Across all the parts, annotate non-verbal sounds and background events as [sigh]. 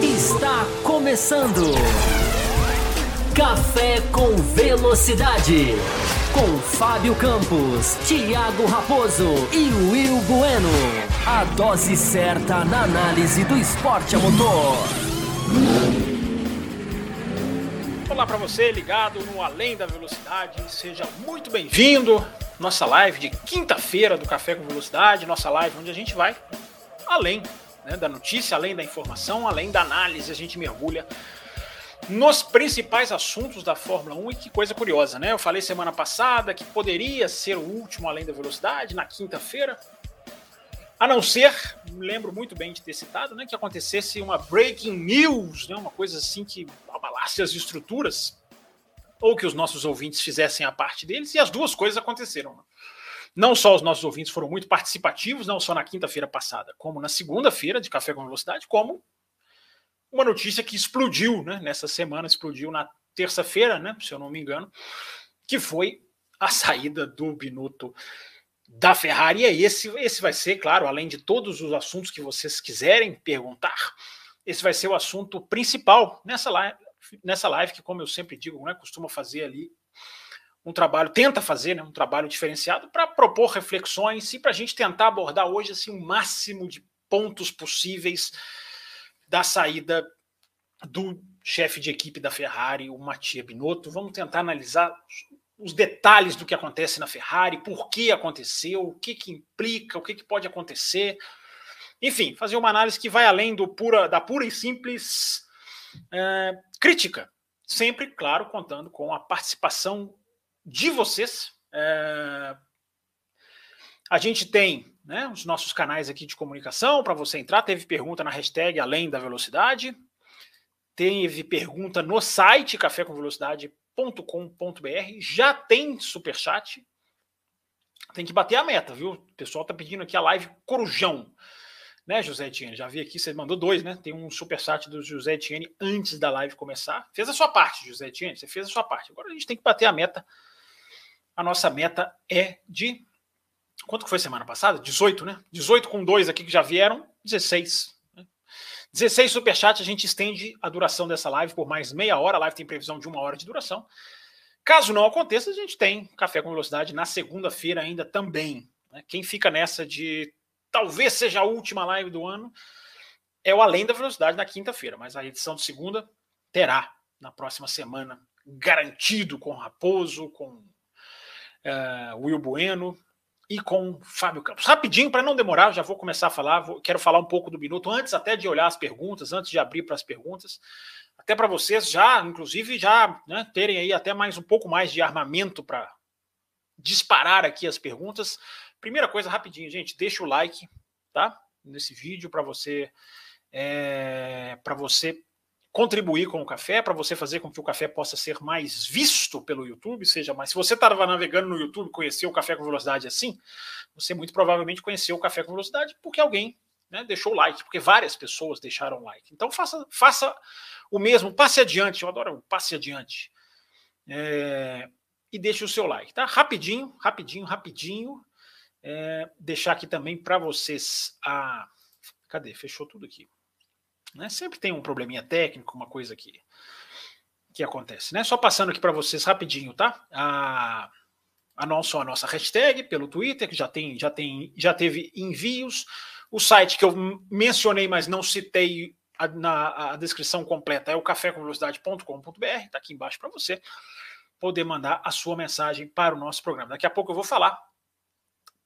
Está começando. Café com Velocidade. Com Fábio Campos, Thiago Raposo e Will Bueno. A dose certa na análise do esporte a motor. Olá para você ligado no Além da Velocidade, seja muito bem-vindo. Nossa live de quinta-feira do Café com Velocidade, nossa live onde a gente vai além né, da notícia, além da informação, além da análise, a gente mergulha nos principais assuntos da Fórmula 1 e que coisa curiosa, né? Eu falei semana passada que poderia ser o último além da velocidade na quinta-feira, a não ser, lembro muito bem de ter citado, né, que acontecesse uma breaking news, né, uma coisa assim que abalasse as estruturas, ou que os nossos ouvintes fizessem a parte deles, e as duas coisas aconteceram. Né? Não só os nossos ouvintes foram muito participativos, não só na quinta-feira passada, como na segunda-feira de Café com Velocidade, como uma notícia que explodiu, né? Nessa semana explodiu na terça-feira, né? Se eu não me engano, que foi a saída do Binotto da Ferrari. E esse, esse vai ser, claro, além de todos os assuntos que vocês quiserem perguntar, esse vai ser o assunto principal nessa live, nessa live que, como eu sempre digo, né, costuma fazer ali um trabalho, tenta fazer né, um trabalho diferenciado para propor reflexões e para a gente tentar abordar hoje assim, o máximo de pontos possíveis da saída do chefe de equipe da Ferrari, o Mattia Binotto. Vamos tentar analisar os detalhes do que acontece na Ferrari, por que aconteceu, o que, que implica, o que, que pode acontecer. Enfim, fazer uma análise que vai além do pura, da pura e simples é, crítica. Sempre, claro, contando com a participação de vocês. É, a gente tem né, os nossos canais aqui de comunicação para você entrar. Teve pergunta na hashtag Além da Velocidade. Teve pergunta no site cafécomvelocidade.com.br. Já tem superchat. Tem que bater a meta, viu? O pessoal tá pedindo aqui a live Corujão. Né, José Etienne? Já vi aqui, você mandou dois, né? Tem um superchat do José Etienne antes da live começar. Fez a sua parte, José Etienne. Você fez a sua parte. Agora a gente tem que bater a meta. A nossa meta é de Quanto que foi semana passada? 18, né? 18 com dois aqui que já vieram, 16. Né? 16 superchats, a gente estende a duração dessa live por mais meia hora. A live tem previsão de uma hora de duração. Caso não aconteça, a gente tem Café com Velocidade na segunda-feira ainda também. Né? Quem fica nessa de talvez seja a última live do ano é o Além da Velocidade na quinta-feira, mas a edição de segunda terá na próxima semana, garantido com Raposo, com uh, Will Bueno, e com Fábio Campos. Rapidinho, para não demorar, já vou começar a falar, vou, quero falar um pouco do minuto, antes até de olhar as perguntas, antes de abrir para as perguntas, até para vocês já, inclusive, já né, terem aí até mais um pouco mais de armamento para disparar aqui as perguntas. Primeira coisa, rapidinho, gente, deixa o like, tá? Nesse vídeo para você é, para você contribuir com o café, para você fazer com que o café possa ser mais visto pelo YouTube, seja mais. Se você estava navegando no YouTube, conheceu o café com velocidade assim, você muito provavelmente conheceu o café com velocidade porque alguém né, deixou o like, porque várias pessoas deixaram like. Então faça, faça o mesmo, passe adiante. Eu adoro passe adiante. É, e deixe o seu like, tá? Rapidinho, rapidinho, rapidinho. É, deixar aqui também para vocês a. Cadê? Fechou tudo aqui. Né? Sempre tem um probleminha técnico, uma coisa que, que acontece. Né? Só passando aqui para vocês rapidinho, tá? A, a a nossa hashtag pelo Twitter, que já tem, já tem, já teve envios. O site que eu mencionei, mas não citei a, na a descrição completa é o cafécomvelocidade.com.br, está aqui embaixo para você poder mandar a sua mensagem para o nosso programa. Daqui a pouco eu vou falar.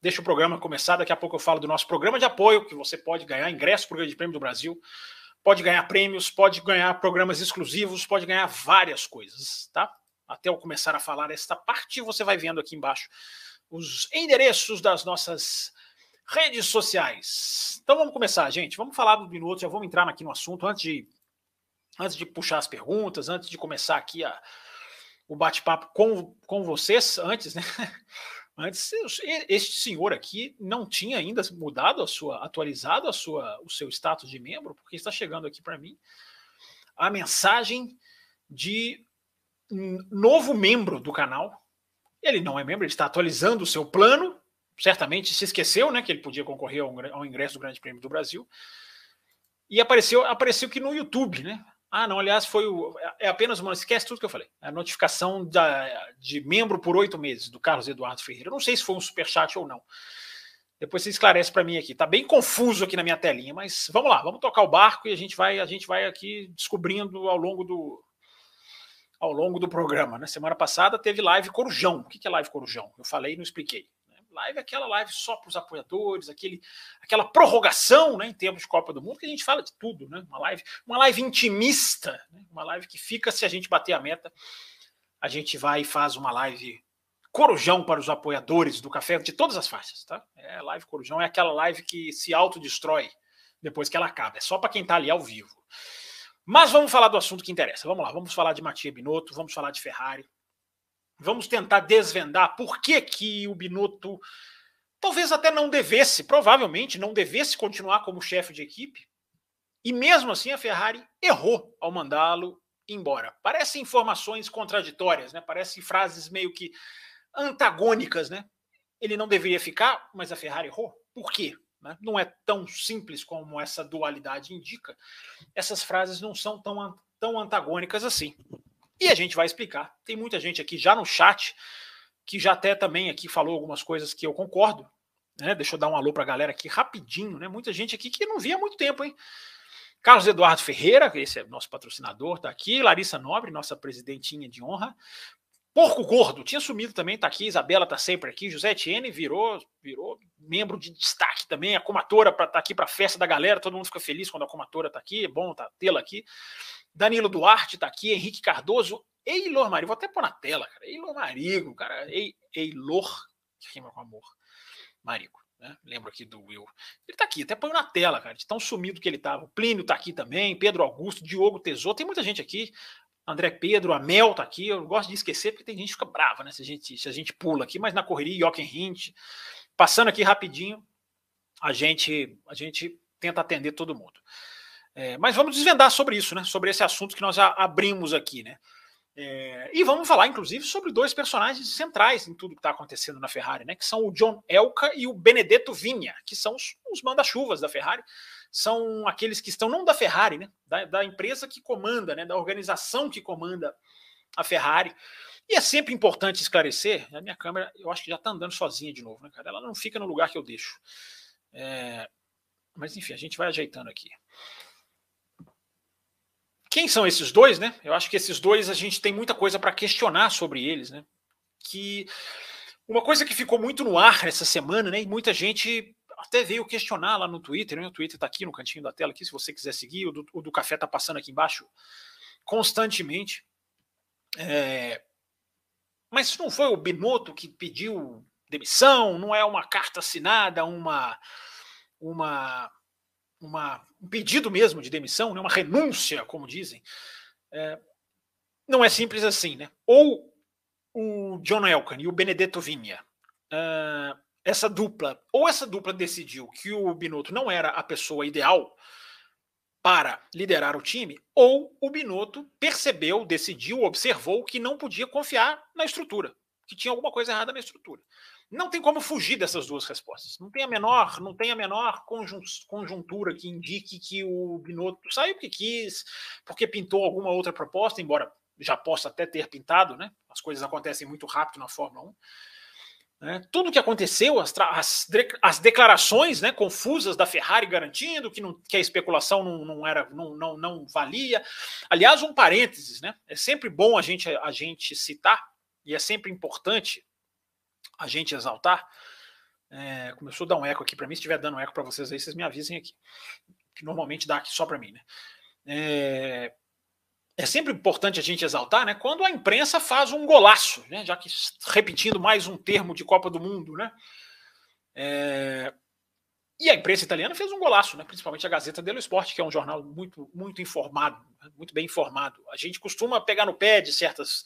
Deixa o programa começar, daqui a pouco eu falo do nosso programa de apoio, que você pode ganhar ingresso para o Grande Prêmio do Brasil pode ganhar prêmios, pode ganhar programas exclusivos, pode ganhar várias coisas, tá? Até eu começar a falar esta parte, você vai vendo aqui embaixo os endereços das nossas redes sociais. Então vamos começar, gente. Vamos falar do minuto, já vamos entrar aqui no assunto antes de antes de puxar as perguntas, antes de começar aqui a, o bate-papo com, com vocês, antes, né? [laughs] Antes, este senhor aqui não tinha ainda mudado a sua, atualizado a sua, o seu status de membro, porque está chegando aqui para mim a mensagem de um novo membro do canal. Ele não é membro, ele está atualizando o seu plano, certamente se esqueceu, né, que ele podia concorrer ao ingresso do Grande Prêmio do Brasil. E apareceu, apareceu que no YouTube, né? Ah, não, aliás, foi o, é apenas uma. Esquece tudo que eu falei. A notificação da, de membro por oito meses do Carlos Eduardo Ferreira. Eu não sei se foi um superchat ou não. Depois você esclarece para mim aqui. Tá bem confuso aqui na minha telinha, mas vamos lá, vamos tocar o barco e a gente vai, a gente vai aqui descobrindo ao longo do ao longo do programa. Né? semana passada teve live Corujão. O que é live Corujão? Eu falei e não expliquei. Live é aquela live só para os apoiadores, aquele, aquela prorrogação né, em termos de Copa do Mundo, que a gente fala de tudo, né? Uma live, uma live intimista, né? uma live que fica se a gente bater a meta. A gente vai e faz uma live corujão para os apoiadores do café de todas as faixas, tá? É live corujão, é aquela live que se autodestrói depois que ela acaba. É só para quem está ali ao vivo. Mas vamos falar do assunto que interessa. Vamos lá, vamos falar de Matia Binotto, vamos falar de Ferrari, Vamos tentar desvendar por que, que o Binotto talvez até não devesse, provavelmente não devesse continuar como chefe de equipe. E mesmo assim a Ferrari errou ao mandá-lo embora. Parecem informações contraditórias, né? Parecem frases meio que antagônicas, né? Ele não deveria ficar, mas a Ferrari errou. Por quê? Né? Não é tão simples como essa dualidade indica. Essas frases não são tão, tão antagônicas assim. E a gente vai explicar. Tem muita gente aqui já no chat que já até também aqui falou algumas coisas que eu concordo. Né? Deixa eu dar um alô para a galera aqui rapidinho, né? Muita gente aqui que não via há muito tempo, hein? Carlos Eduardo Ferreira, esse é nosso patrocinador, está aqui. Larissa Nobre, nossa presidentinha de honra. Porco Gordo, tinha sumido também, está aqui. Isabela está sempre aqui. José Etienne virou, virou membro de destaque também. A comatora está aqui para a festa da galera. Todo mundo fica feliz quando a comatora está aqui. É bom tá, tê-la aqui. Danilo Duarte está aqui, Henrique Cardoso, Eilor Marigo, vou até pôr na tela, cara. Eilor Marigo, cara. Eilor, que rima com amor. Marigo, né? Lembro aqui do Will. Ele está aqui, até põe na tela, cara, de tão sumido que ele estava. O Plínio está aqui também, Pedro Augusto, Diogo Tesouro, tem muita gente aqui. André Pedro, a Mel tá aqui. Eu gosto de esquecer porque tem gente que fica brava, né? Se a gente, se a gente pula aqui, mas na correria, Jochen Hint. Passando aqui rapidinho, a gente, a gente tenta atender todo mundo. É, mas vamos desvendar sobre isso, né? Sobre esse assunto que nós abrimos aqui, né? É, e vamos falar, inclusive, sobre dois personagens centrais em tudo que está acontecendo na Ferrari, né? Que são o John Elka e o Benedetto Vinha, que são os, os manda-chuvas da Ferrari. São aqueles que estão não da Ferrari, né? Da, da empresa que comanda, né? Da organização que comanda a Ferrari. E é sempre importante esclarecer. A minha câmera, eu acho que já está andando sozinha de novo, né, cara? Ela não fica no lugar que eu deixo. É, mas enfim, a gente vai ajeitando aqui. Quem são esses dois, né? Eu acho que esses dois a gente tem muita coisa para questionar sobre eles, né? Que uma coisa que ficou muito no ar essa semana, né? E muita gente até veio questionar lá no Twitter, né? O Twitter está aqui no cantinho da tela, aqui, se você quiser seguir. O do, o do café está passando aqui embaixo constantemente. É... Mas não foi o Binotto que pediu demissão, não é uma carta assinada, uma, uma uma, um pedido mesmo de demissão, né, uma renúncia, como dizem, é, não é simples assim, né? Ou o John Elkan e o Benedetto Vinha, uh, essa dupla, ou essa dupla decidiu que o Binotto não era a pessoa ideal para liderar o time, ou o Binotto percebeu, decidiu, observou que não podia confiar na estrutura, que tinha alguma coisa errada na estrutura. Não tem como fugir dessas duas respostas. Não tem a menor, não tem a menor conjuntura que indique que o Binotto saiu porque quis, porque pintou alguma outra proposta, embora já possa até ter pintado, né? As coisas acontecem muito rápido na Fórmula 1. Né? Tudo o que aconteceu, as, as, as, declarações né, confusas da Ferrari garantindo que, não, que a especulação não, não, era, não, não, não valia. Aliás, um parênteses, né? É sempre bom a gente, a gente citar, e é sempre importante a gente exaltar. É, começou a dar um eco aqui para mim. Se estiver dando um eco para vocês aí, vocês me avisem aqui. Que normalmente dá aqui só para mim, né? É, é, sempre importante a gente exaltar, né? Quando a imprensa faz um golaço, né? Já que repetindo mais um termo de Copa do Mundo, né? É, e a imprensa italiana fez um golaço, né? principalmente a Gazeta dello Sport, que é um jornal muito, muito informado, muito bem informado. A gente costuma pegar no pé de certas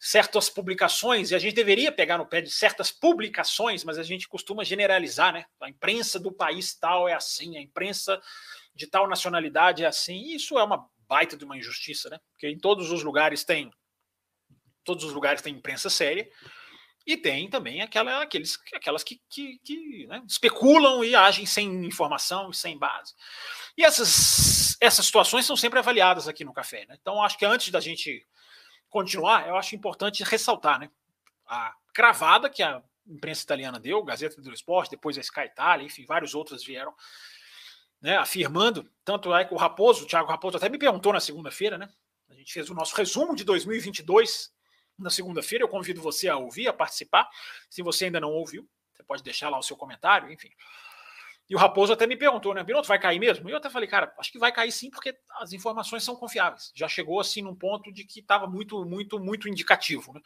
certas publicações, e a gente deveria pegar no pé de certas publicações, mas a gente costuma generalizar, né? A imprensa do país tal é assim, a imprensa de tal nacionalidade é assim, e isso é uma baita de uma injustiça, né? Porque em todos os lugares tem todos os lugares tem imprensa séria, E tem também aquela, aqueles, aquelas que, que, que né, especulam e agem sem informação e sem base. E essas, essas situações são sempre avaliadas aqui no café. Né? Então, acho que antes da gente continuar, eu acho importante ressaltar né, a cravada que a imprensa italiana deu, Gazeta do Esporte, depois a Sky Italia, enfim, vários outros vieram né, afirmando. Tanto é que o Raposo, o Thiago Raposo, até me perguntou na segunda-feira, né? A gente fez o nosso resumo de 2022 na segunda-feira. Eu convido você a ouvir, a participar. Se você ainda não ouviu, você pode deixar lá o seu comentário, enfim. E o Raposo até me perguntou, né, Binotto, vai cair mesmo? E eu até falei, cara, acho que vai cair sim, porque as informações são confiáveis. Já chegou assim num ponto de que estava muito, muito, muito indicativo, né,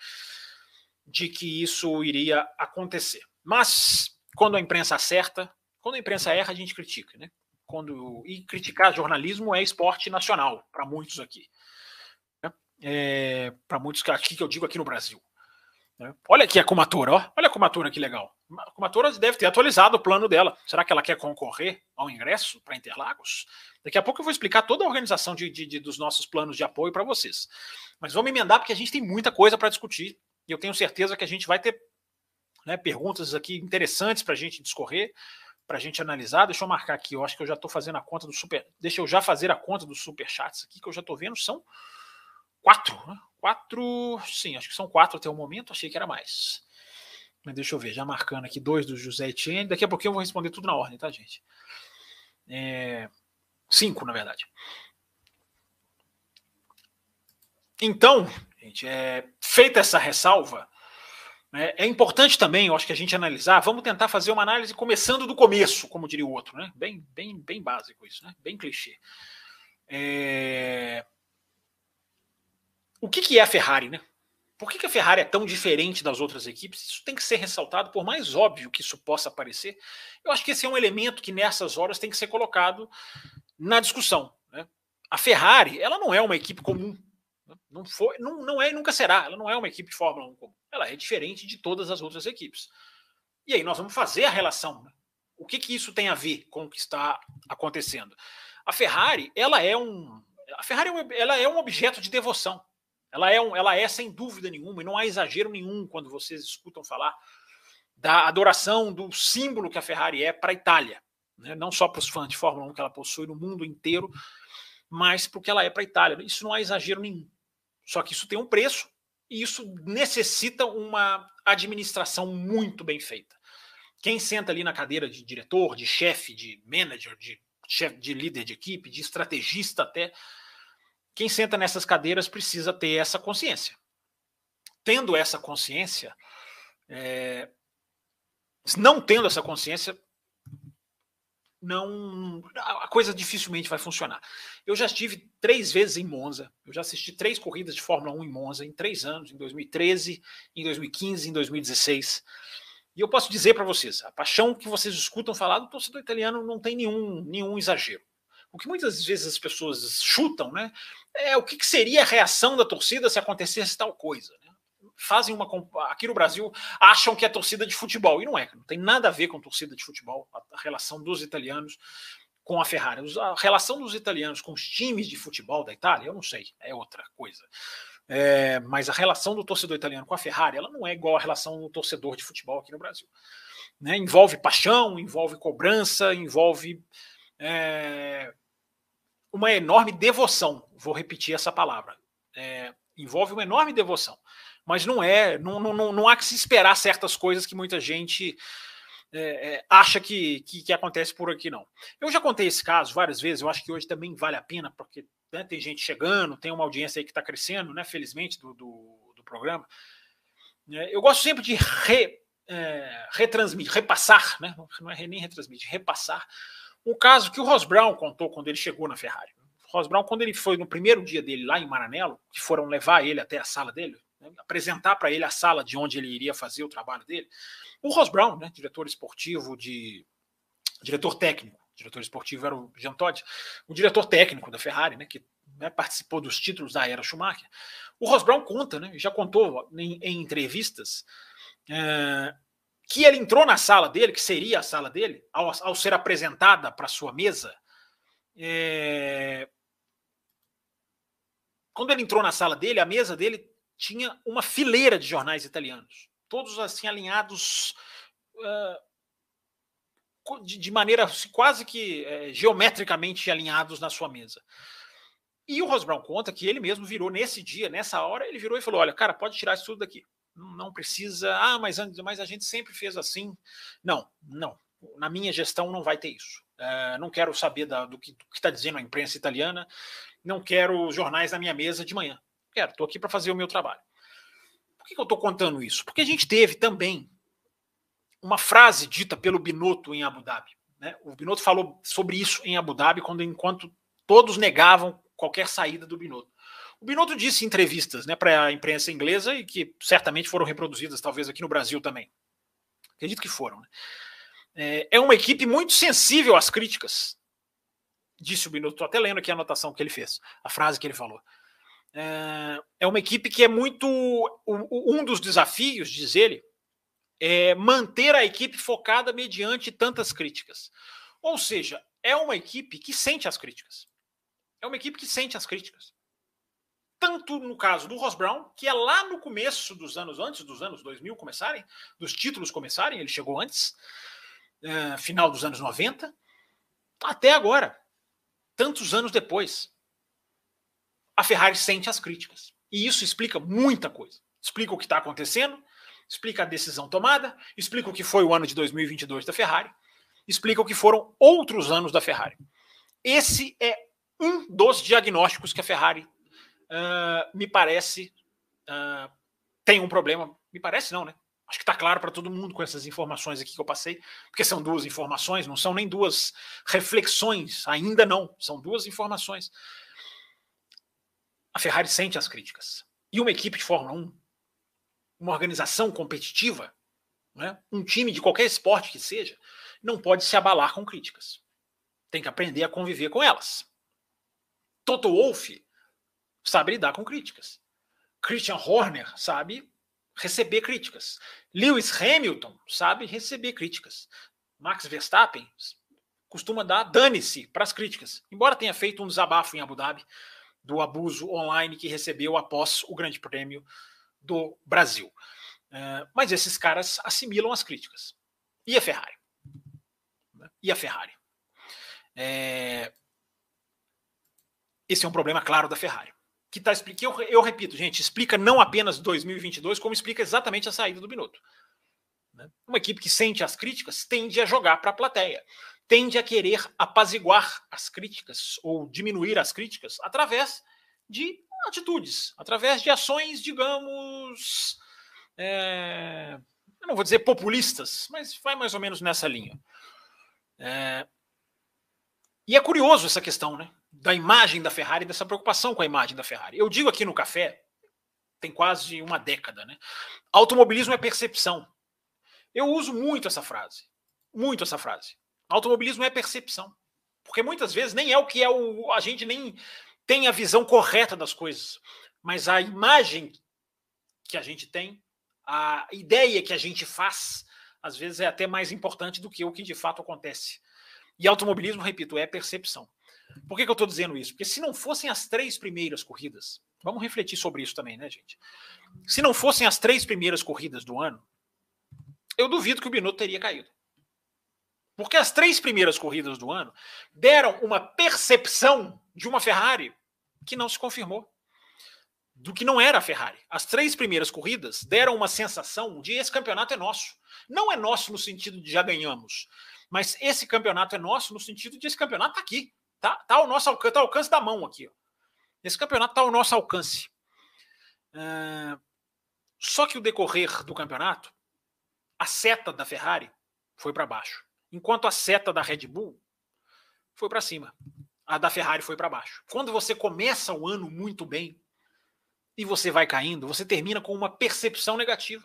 de que isso iria acontecer. Mas quando a imprensa acerta, quando a imprensa erra, a gente critica, né? Quando e criticar jornalismo é esporte nacional para muitos aqui é, para muitos aqui que eu digo aqui no Brasil. Né? Olha aqui a Comatora, ó. olha a Comatora que legal. A Comatora deve ter atualizado o plano dela. Será que ela quer concorrer ao ingresso para Interlagos? Daqui a pouco eu vou explicar toda a organização de, de, de dos nossos planos de apoio para vocês. Mas vamos emendar porque a gente tem muita coisa para discutir e eu tenho certeza que a gente vai ter né, perguntas aqui interessantes para a gente discorrer, para a gente analisar. Deixa eu marcar aqui, eu acho que eu já estou fazendo a conta do super. Deixa eu já fazer a conta dos superchats aqui que eu já estou vendo são quatro, né? Quatro, sim, acho que são quatro até o momento, achei que era mais. Mas deixa eu ver, já marcando aqui dois do José Etienne. Daqui a pouquinho eu vou responder tudo na ordem, tá, gente? É, cinco, na verdade. Então, gente, é, feita essa ressalva, né, é importante também, eu acho que a gente analisar, vamos tentar fazer uma análise começando do começo, como diria o outro, né? Bem, bem, bem básico isso, né? Bem clichê. É, o que, que é a Ferrari, né? Por que, que a Ferrari é tão diferente das outras equipes? Isso tem que ser ressaltado, por mais óbvio que isso possa parecer. Eu acho que esse é um elemento que nessas horas tem que ser colocado na discussão. Né? A Ferrari, ela não é uma equipe comum. Né? Não, foi, não, não é e nunca será. Ela não é uma equipe de Fórmula 1 comum. Ela é diferente de todas as outras equipes. E aí nós vamos fazer a relação. Né? O que, que isso tem a ver com o que está acontecendo? A Ferrari, ela é um. A Ferrari é ela é um objeto de devoção. Ela é, um, ela é sem dúvida nenhuma, e não há exagero nenhum quando vocês escutam falar da adoração do símbolo que a Ferrari é para a Itália. Né? Não só para os fãs de Fórmula 1 que ela possui no mundo inteiro, mas porque ela é para a Itália. Isso não há exagero nenhum. Só que isso tem um preço e isso necessita uma administração muito bem feita. Quem senta ali na cadeira de diretor, de chefe, de manager, de, chefe, de líder de equipe, de estrategista até, quem senta nessas cadeiras precisa ter essa consciência. Tendo essa consciência, é, não tendo essa consciência, não a coisa dificilmente vai funcionar. Eu já estive três vezes em Monza, eu já assisti três corridas de Fórmula 1 em Monza em três anos, em 2013, em 2015, em 2016. E eu posso dizer para vocês, a paixão que vocês escutam falar do torcedor italiano não tem nenhum, nenhum exagero. O que muitas vezes as pessoas chutam, né? É o que, que seria a reação da torcida se acontecesse tal coisa. Né? Fazem uma. Aqui no Brasil acham que é torcida de futebol. E não é, não tem nada a ver com torcida de futebol, a, relação dos italianos com a Ferrari. A relação dos italianos com os times de futebol da Itália, eu não sei, é outra coisa. É, mas a relação do torcedor italiano com a Ferrari, ela não é igual à relação do torcedor de futebol aqui no Brasil. Né? Envolve paixão, envolve cobrança, envolve é, uma enorme devoção. Vou repetir essa palavra. É, envolve uma enorme devoção. Mas não é, não, não, não há que se esperar certas coisas que muita gente é, é, acha que, que, que, acontece por aqui, não. Eu já contei esse caso várias vezes, eu acho que hoje também vale a pena, porque né, tem gente chegando, tem uma audiência aí que está crescendo, né, felizmente, do, do, do programa. É, eu gosto sempre de re, é, retransmitir, repassar, né, não é nem retransmitir, repassar um caso que o Ross Brown contou quando ele chegou na Ferrari. O Ross Brown, quando ele foi no primeiro dia dele lá em Maranello, que foram levar ele até a sala dele, né, apresentar para ele a sala de onde ele iria fazer o trabalho dele, o Ross Brown, né, diretor esportivo de. diretor técnico, diretor esportivo era o Jean Todt, o diretor técnico da Ferrari, né, que né, participou dos títulos da era Schumacher. O Ross Brown conta, né, já contou em, em entrevistas, é, que ele entrou na sala dele, que seria a sala dele, ao, ao ser apresentada para sua mesa, é... quando ele entrou na sala dele, a mesa dele tinha uma fileira de jornais italianos. todos assim alinhados uh, de, de, maneira assim, quase que uh, geometricamente alinhados na sua mesa. E o Ross Brown conta que ele mesmo virou nesse dia, nessa hora, ele virou e falou: Olha, cara, pode tirar isso tudo daqui. Não precisa. Ah, mas, mas a gente sempre fez assim. Não, não. Na minha gestão não vai ter isso. Uh, não quero saber da, do que está dizendo a imprensa italiana. Não quero jornais na minha mesa de manhã. Quero, estou aqui para fazer o meu trabalho. Por que, que eu estou contando isso? Porque a gente teve também uma frase dita pelo Binotto em Abu Dhabi. Né? O Binotto falou sobre isso em Abu Dhabi, quando enquanto todos negavam qualquer saída do Binotto. O Binotto disse em entrevistas né, para a imprensa inglesa e que certamente foram reproduzidas, talvez aqui no Brasil também. Acredito que foram. Né? É, é uma equipe muito sensível às críticas, disse o Binotto. Estou até lendo aqui a anotação que ele fez, a frase que ele falou. É, é uma equipe que é muito. Um dos desafios, diz ele, é manter a equipe focada mediante tantas críticas. Ou seja, é uma equipe que sente as críticas. É uma equipe que sente as críticas. Tanto no caso do Ross Brown, que é lá no começo dos anos, antes dos anos 2000 começarem, dos títulos começarem, ele chegou antes, uh, final dos anos 90, até agora, tantos anos depois. A Ferrari sente as críticas. E isso explica muita coisa. Explica o que está acontecendo, explica a decisão tomada, explica o que foi o ano de 2022 da Ferrari, explica o que foram outros anos da Ferrari. Esse é um dos diagnósticos que a Ferrari uh, me parece uh, tem um problema. Me parece não, né? Acho que está claro para todo mundo com essas informações aqui que eu passei, porque são duas informações, não são nem duas reflexões, ainda não, são duas informações. A Ferrari sente as críticas. E uma equipe de Fórmula 1, uma organização competitiva, né, um time de qualquer esporte que seja, não pode se abalar com críticas. Tem que aprender a conviver com elas. Toto Wolff sabe lidar com críticas. Christian Horner sabe receber críticas. Lewis Hamilton sabe receber críticas. Max Verstappen costuma dar dane-se para as críticas, embora tenha feito um desabafo em Abu Dhabi do abuso online que recebeu após o Grande Prêmio do Brasil. Uh, mas esses caras assimilam as críticas. E a Ferrari? E a Ferrari? É, esse é um problema claro da Ferrari. Que tá, que eu, eu repito, gente, explica não apenas 2022, como explica exatamente a saída do Binotto. Né? Uma equipe que sente as críticas tende a jogar para a plateia, tende a querer apaziguar as críticas ou diminuir as críticas através de atitudes, através de ações, digamos, é, eu não vou dizer populistas, mas vai mais ou menos nessa linha. É, e é curioso essa questão, né? Da imagem da Ferrari, dessa preocupação com a imagem da Ferrari. Eu digo aqui no café, tem quase uma década, né? Automobilismo é percepção. Eu uso muito essa frase. Muito essa frase. Automobilismo é percepção. Porque muitas vezes nem é o que é o. A gente nem tem a visão correta das coisas. Mas a imagem que a gente tem, a ideia que a gente faz, às vezes é até mais importante do que o que de fato acontece. E automobilismo, repito, é percepção. Por que, que eu estou dizendo isso? Porque se não fossem as três primeiras corridas, vamos refletir sobre isso também, né, gente? Se não fossem as três primeiras corridas do ano, eu duvido que o Binotto teria caído. Porque as três primeiras corridas do ano deram uma percepção de uma Ferrari que não se confirmou. Do que não era a Ferrari. As três primeiras corridas deram uma sensação de esse campeonato é nosso. Não é nosso no sentido de já ganhamos, mas esse campeonato é nosso no sentido de esse campeonato está aqui. Tá, tá ao nosso alcance, tá ao alcance da mão aqui. Ó. Esse campeonato está ao nosso alcance. Uh, só que o decorrer do campeonato, a seta da Ferrari foi para baixo, enquanto a seta da Red Bull foi para cima. A da Ferrari foi para baixo. Quando você começa o ano muito bem e você vai caindo, você termina com uma percepção negativa.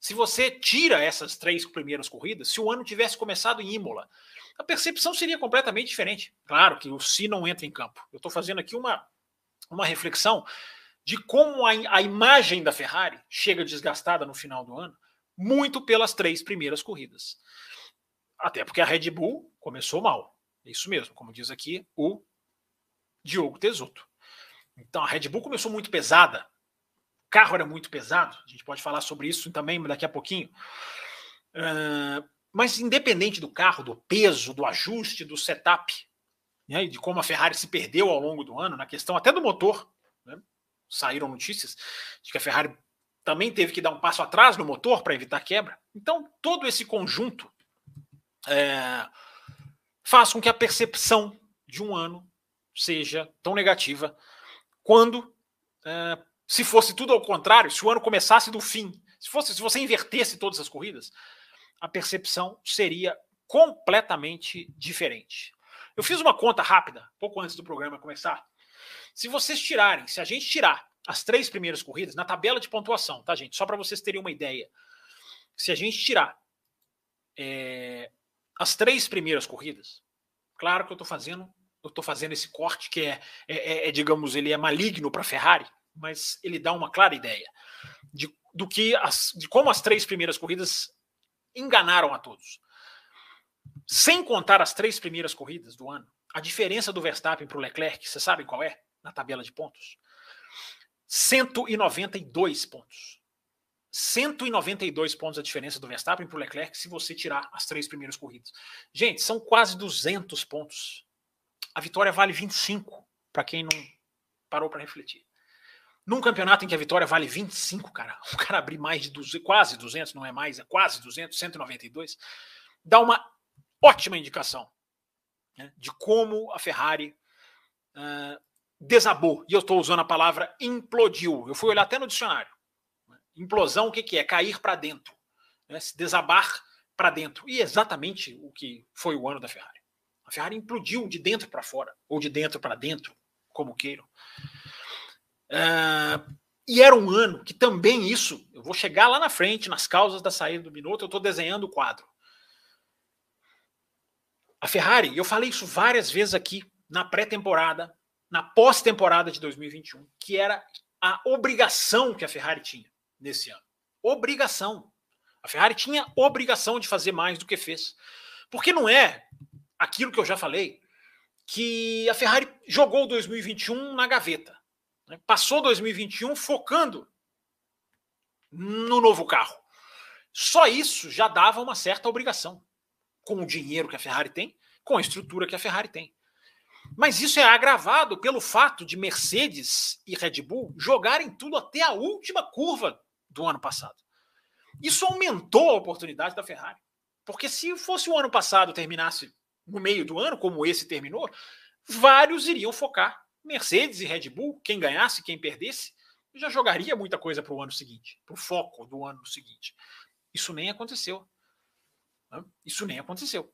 Se você tira essas três primeiras corridas, se o ano tivesse começado em Imola, a percepção seria completamente diferente. Claro que o si não entra em campo. Eu estou fazendo aqui uma, uma reflexão de como a, a imagem da Ferrari chega desgastada no final do ano, muito pelas três primeiras corridas. Até porque a Red Bull começou mal. É isso mesmo, como diz aqui o Diogo Tesuto. Então a Red Bull começou muito pesada, carro era muito pesado, a gente pode falar sobre isso também daqui a pouquinho. Uh, mas independente do carro, do peso, do ajuste, do setup, né, de como a Ferrari se perdeu ao longo do ano, na questão até do motor, né, saíram notícias de que a Ferrari também teve que dar um passo atrás no motor para evitar quebra. Então, todo esse conjunto é, faz com que a percepção de um ano seja tão negativa quando, é, se fosse tudo ao contrário, se o ano começasse do fim, se, fosse, se você invertesse todas as corridas, a percepção seria completamente diferente. Eu fiz uma conta rápida, pouco antes do programa começar. Se vocês tirarem, se a gente tirar as três primeiras corridas na tabela de pontuação, tá, gente? Só para vocês terem uma ideia. Se a gente tirar é, as três primeiras corridas, claro que eu estou fazendo, eu estou fazendo esse corte que é, é, é, é digamos, ele é maligno para Ferrari, mas ele dá uma clara ideia de, do que as, de como as três primeiras corridas enganaram a todos. Sem contar as três primeiras corridas do ano, a diferença do Verstappen para o Leclerc, vocês sabem qual é na tabela de pontos? 192 pontos. 192 pontos a diferença do Verstappen para o Leclerc se você tirar as três primeiras corridas. Gente, são quase 200 pontos. A vitória vale 25, para quem não parou para refletir. Num campeonato em que a vitória vale 25, cara, [laughs] o cara abrir mais de 200, quase 200, não é mais, é quase 200, 192, dá uma ótima indicação né, de como a Ferrari uh, desabou. E eu estou usando a palavra implodiu. Eu fui olhar até no dicionário. Implosão, o que, que é? Cair para dentro. Né, se desabar para dentro. E é exatamente o que foi o ano da Ferrari. A Ferrari implodiu de dentro para fora, ou de dentro para dentro, como queiram. Uh, e era um ano que também isso, eu vou chegar lá na frente, nas causas da saída do Binotto, eu estou desenhando o quadro. A Ferrari, eu falei isso várias vezes aqui, na pré-temporada, na pós-temporada de 2021, que era a obrigação que a Ferrari tinha nesse ano. Obrigação. A Ferrari tinha obrigação de fazer mais do que fez. Porque não é aquilo que eu já falei, que a Ferrari jogou 2021 na gaveta. Né? Passou 2021 focando no novo carro. Só isso já dava uma certa obrigação, com o dinheiro que a Ferrari tem, com a estrutura que a Ferrari tem. Mas isso é agravado pelo fato de Mercedes e Red Bull jogarem tudo até a última curva do ano passado. Isso aumentou a oportunidade da Ferrari. Porque se fosse o ano passado terminasse no meio do ano, como esse terminou, vários iriam focar Mercedes e Red Bull, quem ganhasse, quem perdesse, já jogaria muita coisa para o ano seguinte, para o foco do ano seguinte. Isso nem aconteceu. Né? Isso nem aconteceu.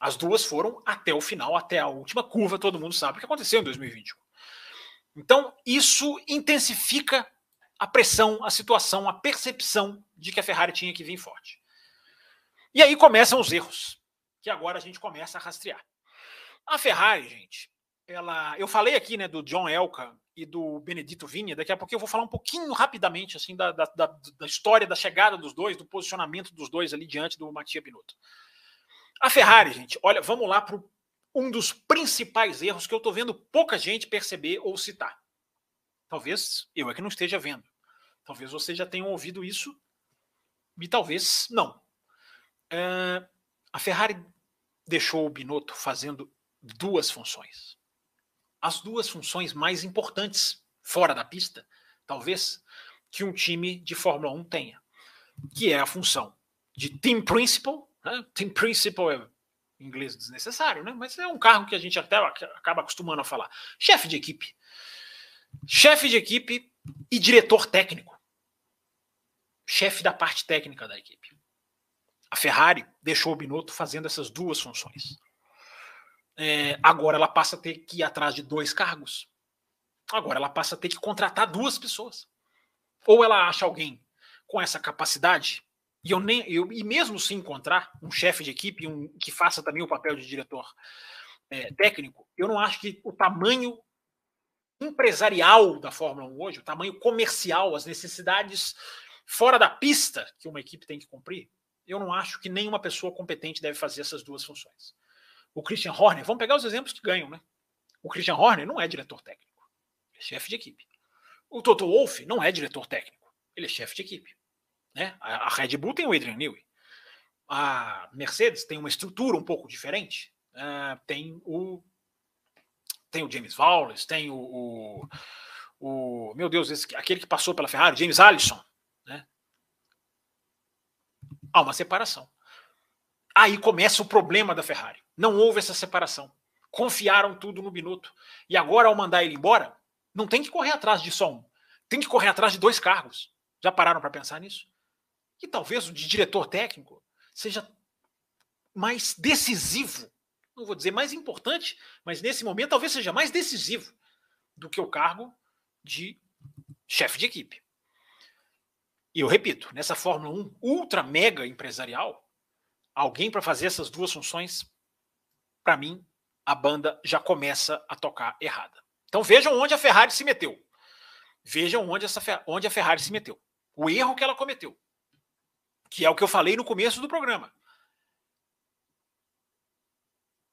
As duas foram até o final, até a última curva, todo mundo sabe o que aconteceu em 2021. Então, isso intensifica a pressão, a situação, a percepção de que a Ferrari tinha que vir forte. E aí começam os erros, que agora a gente começa a rastrear. A Ferrari, gente, ela, eu falei aqui, né, do John Elka e do Benedito Vinha. Daqui a pouco eu vou falar um pouquinho rapidamente assim da, da, da, história da chegada dos dois, do posicionamento dos dois ali diante do Matia Binotto. A Ferrari, gente, olha, vamos lá para um dos principais erros que eu estou vendo pouca gente perceber ou citar. Talvez eu é que não esteja vendo. Talvez vocês já tenham ouvido isso e talvez não. A Ferrari deixou o Binotto fazendo duas funções as duas funções mais importantes fora da pista, talvez, que um time de Fórmula 1 tenha, que é a função de team principal. Né? Team principal é em inglês desnecessário, né? mas é um carro que a gente até acaba acostumando a falar. Chefe de equipe. Chefe de equipe e diretor técnico. Chefe da parte técnica da equipe. A Ferrari deixou o Binotto fazendo essas duas funções. É, agora ela passa a ter que ir atrás de dois cargos. Agora ela passa a ter que contratar duas pessoas. Ou ela acha alguém com essa capacidade, e eu nem eu, e mesmo se encontrar um chefe de equipe um, que faça também o papel de diretor é, técnico, eu não acho que o tamanho empresarial da Fórmula 1 hoje, o tamanho comercial, as necessidades fora da pista que uma equipe tem que cumprir, eu não acho que nenhuma pessoa competente deve fazer essas duas funções. O Christian Horner, vamos pegar os exemplos que ganham, né? O Christian Horner não é diretor técnico, é chefe de equipe. O Toto Wolff não é diretor técnico, ele é chefe de equipe. Né? A Red Bull tem o Adrian Newey. A Mercedes tem uma estrutura um pouco diferente. Uh, tem o tem o James Wallace, tem o, o, o meu Deus, esse, aquele que passou pela Ferrari, James Allison. Né? Há uma separação. Aí começa o problema da Ferrari. Não houve essa separação. Confiaram tudo no Binotto. E agora, ao mandar ele embora, não tem que correr atrás de só um. Tem que correr atrás de dois cargos. Já pararam para pensar nisso? E talvez o de diretor técnico seja mais decisivo, não vou dizer mais importante, mas nesse momento talvez seja mais decisivo do que o cargo de chefe de equipe. E eu repito, nessa Fórmula 1 ultra mega empresarial, alguém para fazer essas duas funções, para mim, a banda já começa a tocar errada. Então vejam onde a Ferrari se meteu. Vejam onde, essa, onde a Ferrari se meteu. O erro que ela cometeu. Que é o que eu falei no começo do programa.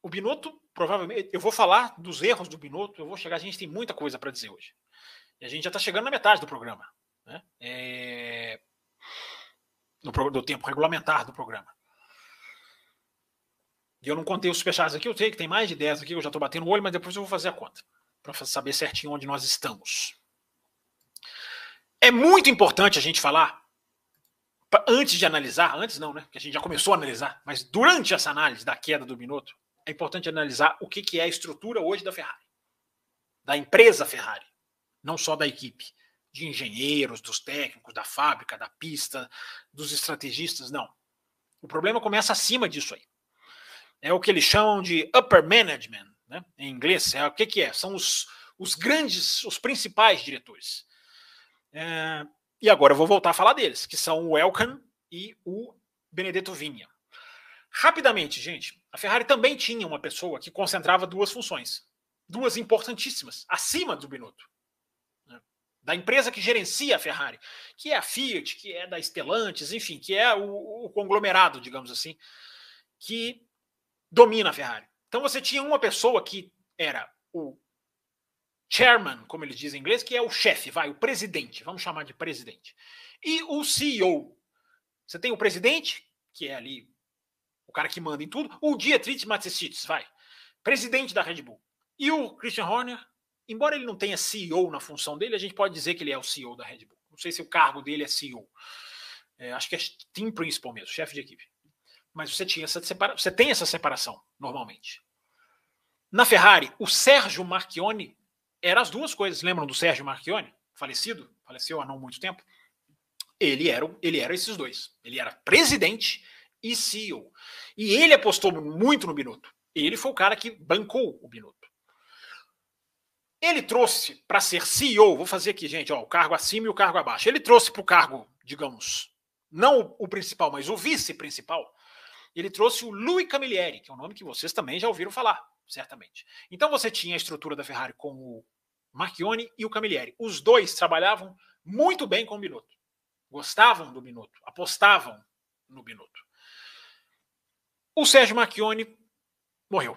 O Binotto, provavelmente, eu vou falar dos erros do Binotto, eu vou chegar, a gente tem muita coisa para dizer hoje. E a gente já está chegando na metade do programa. Né? É... Do, tempo regulamentar do programa. E eu não contei os superchats aqui, eu sei que tem mais de 10 aqui, eu já estou batendo o olho, mas depois eu vou fazer a conta. Para saber certinho onde nós estamos. É muito importante a gente falar, antes de analisar, antes não, né? Que a gente já começou a analisar, mas durante essa análise da queda do Binotto, é importante analisar o que, que é a estrutura hoje da Ferrari, da empresa Ferrari, não só da equipe, de engenheiros, dos técnicos, da fábrica, da pista, dos estrategistas, não. O problema começa acima disso aí. É o que eles chamam de upper management, né? em inglês. É o que, que é? São os, os grandes, os principais diretores. É, e agora eu vou voltar a falar deles, que são o Elkan e o Benedetto Vinha. Rapidamente, gente, a Ferrari também tinha uma pessoa que concentrava duas funções, duas importantíssimas, acima do Binotto. Né? Da empresa que gerencia a Ferrari, que é a Fiat, que é da Stellantis, enfim, que é o, o conglomerado, digamos assim, que domina a Ferrari. Então você tinha uma pessoa que era o chairman, como eles dizem em inglês, que é o chefe, vai, o presidente, vamos chamar de presidente. E o CEO. Você tem o presidente, que é ali o cara que manda em tudo, o Dietrich Mateschitz, vai, presidente da Red Bull. E o Christian Horner, embora ele não tenha CEO na função dele, a gente pode dizer que ele é o CEO da Red Bull. Não sei se o cargo dele é CEO. É, acho que é team principal mesmo, chefe de equipe. Mas você tinha essa separa... você tem essa separação normalmente. Na Ferrari, o Sérgio Marchione era as duas coisas. Lembram do Sérgio Marchione, falecido, faleceu há não muito tempo? Ele era, ele era esses dois. Ele era presidente e CEO. E ele apostou muito no Binotto. Ele foi o cara que bancou o Binotto. Ele trouxe para ser CEO, vou fazer aqui, gente, ó, o cargo acima e o cargo abaixo. Ele trouxe para o cargo, digamos, não o principal, mas o vice-principal. Ele trouxe o Louis Camilleri, que é um nome que vocês também já ouviram falar certamente. Então você tinha a estrutura da Ferrari com o Marchione e o Camilleri. Os dois trabalhavam muito bem com o Binotto. Gostavam do Binotto, apostavam no Binotto. O Sérgio Marchione morreu.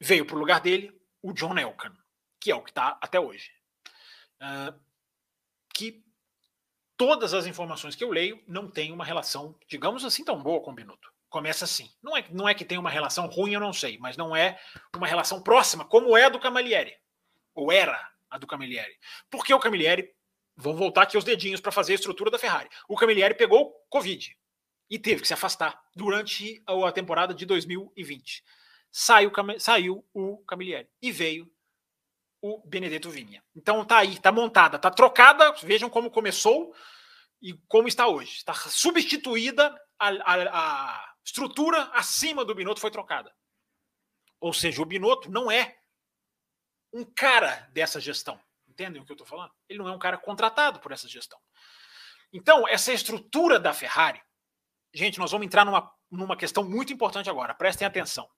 Veio para o lugar dele o John Elkan, que é o que está até hoje. Uh, que todas as informações que eu leio não têm uma relação, digamos assim, tão boa com o Binotto começa assim. Não é, não é que tem uma relação ruim, eu não sei, mas não é uma relação próxima, como é a do Camilleri. Ou era a do Camilleri. Porque o Camilleri, vão voltar aqui os dedinhos para fazer a estrutura da Ferrari. O Camilleri pegou Covid e teve que se afastar durante a temporada de 2020. Saiu, saiu o Camilleri e veio o Benedetto Vinha. Então tá aí, tá montada, tá trocada. Vejam como começou e como está hoje. Está substituída a, a, a estrutura acima do Binotto foi trocada. Ou seja, o Binotto não é um cara dessa gestão. Entendem o que eu estou falando? Ele não é um cara contratado por essa gestão. Então, essa estrutura da Ferrari, gente, nós vamos entrar numa, numa questão muito importante agora, prestem atenção.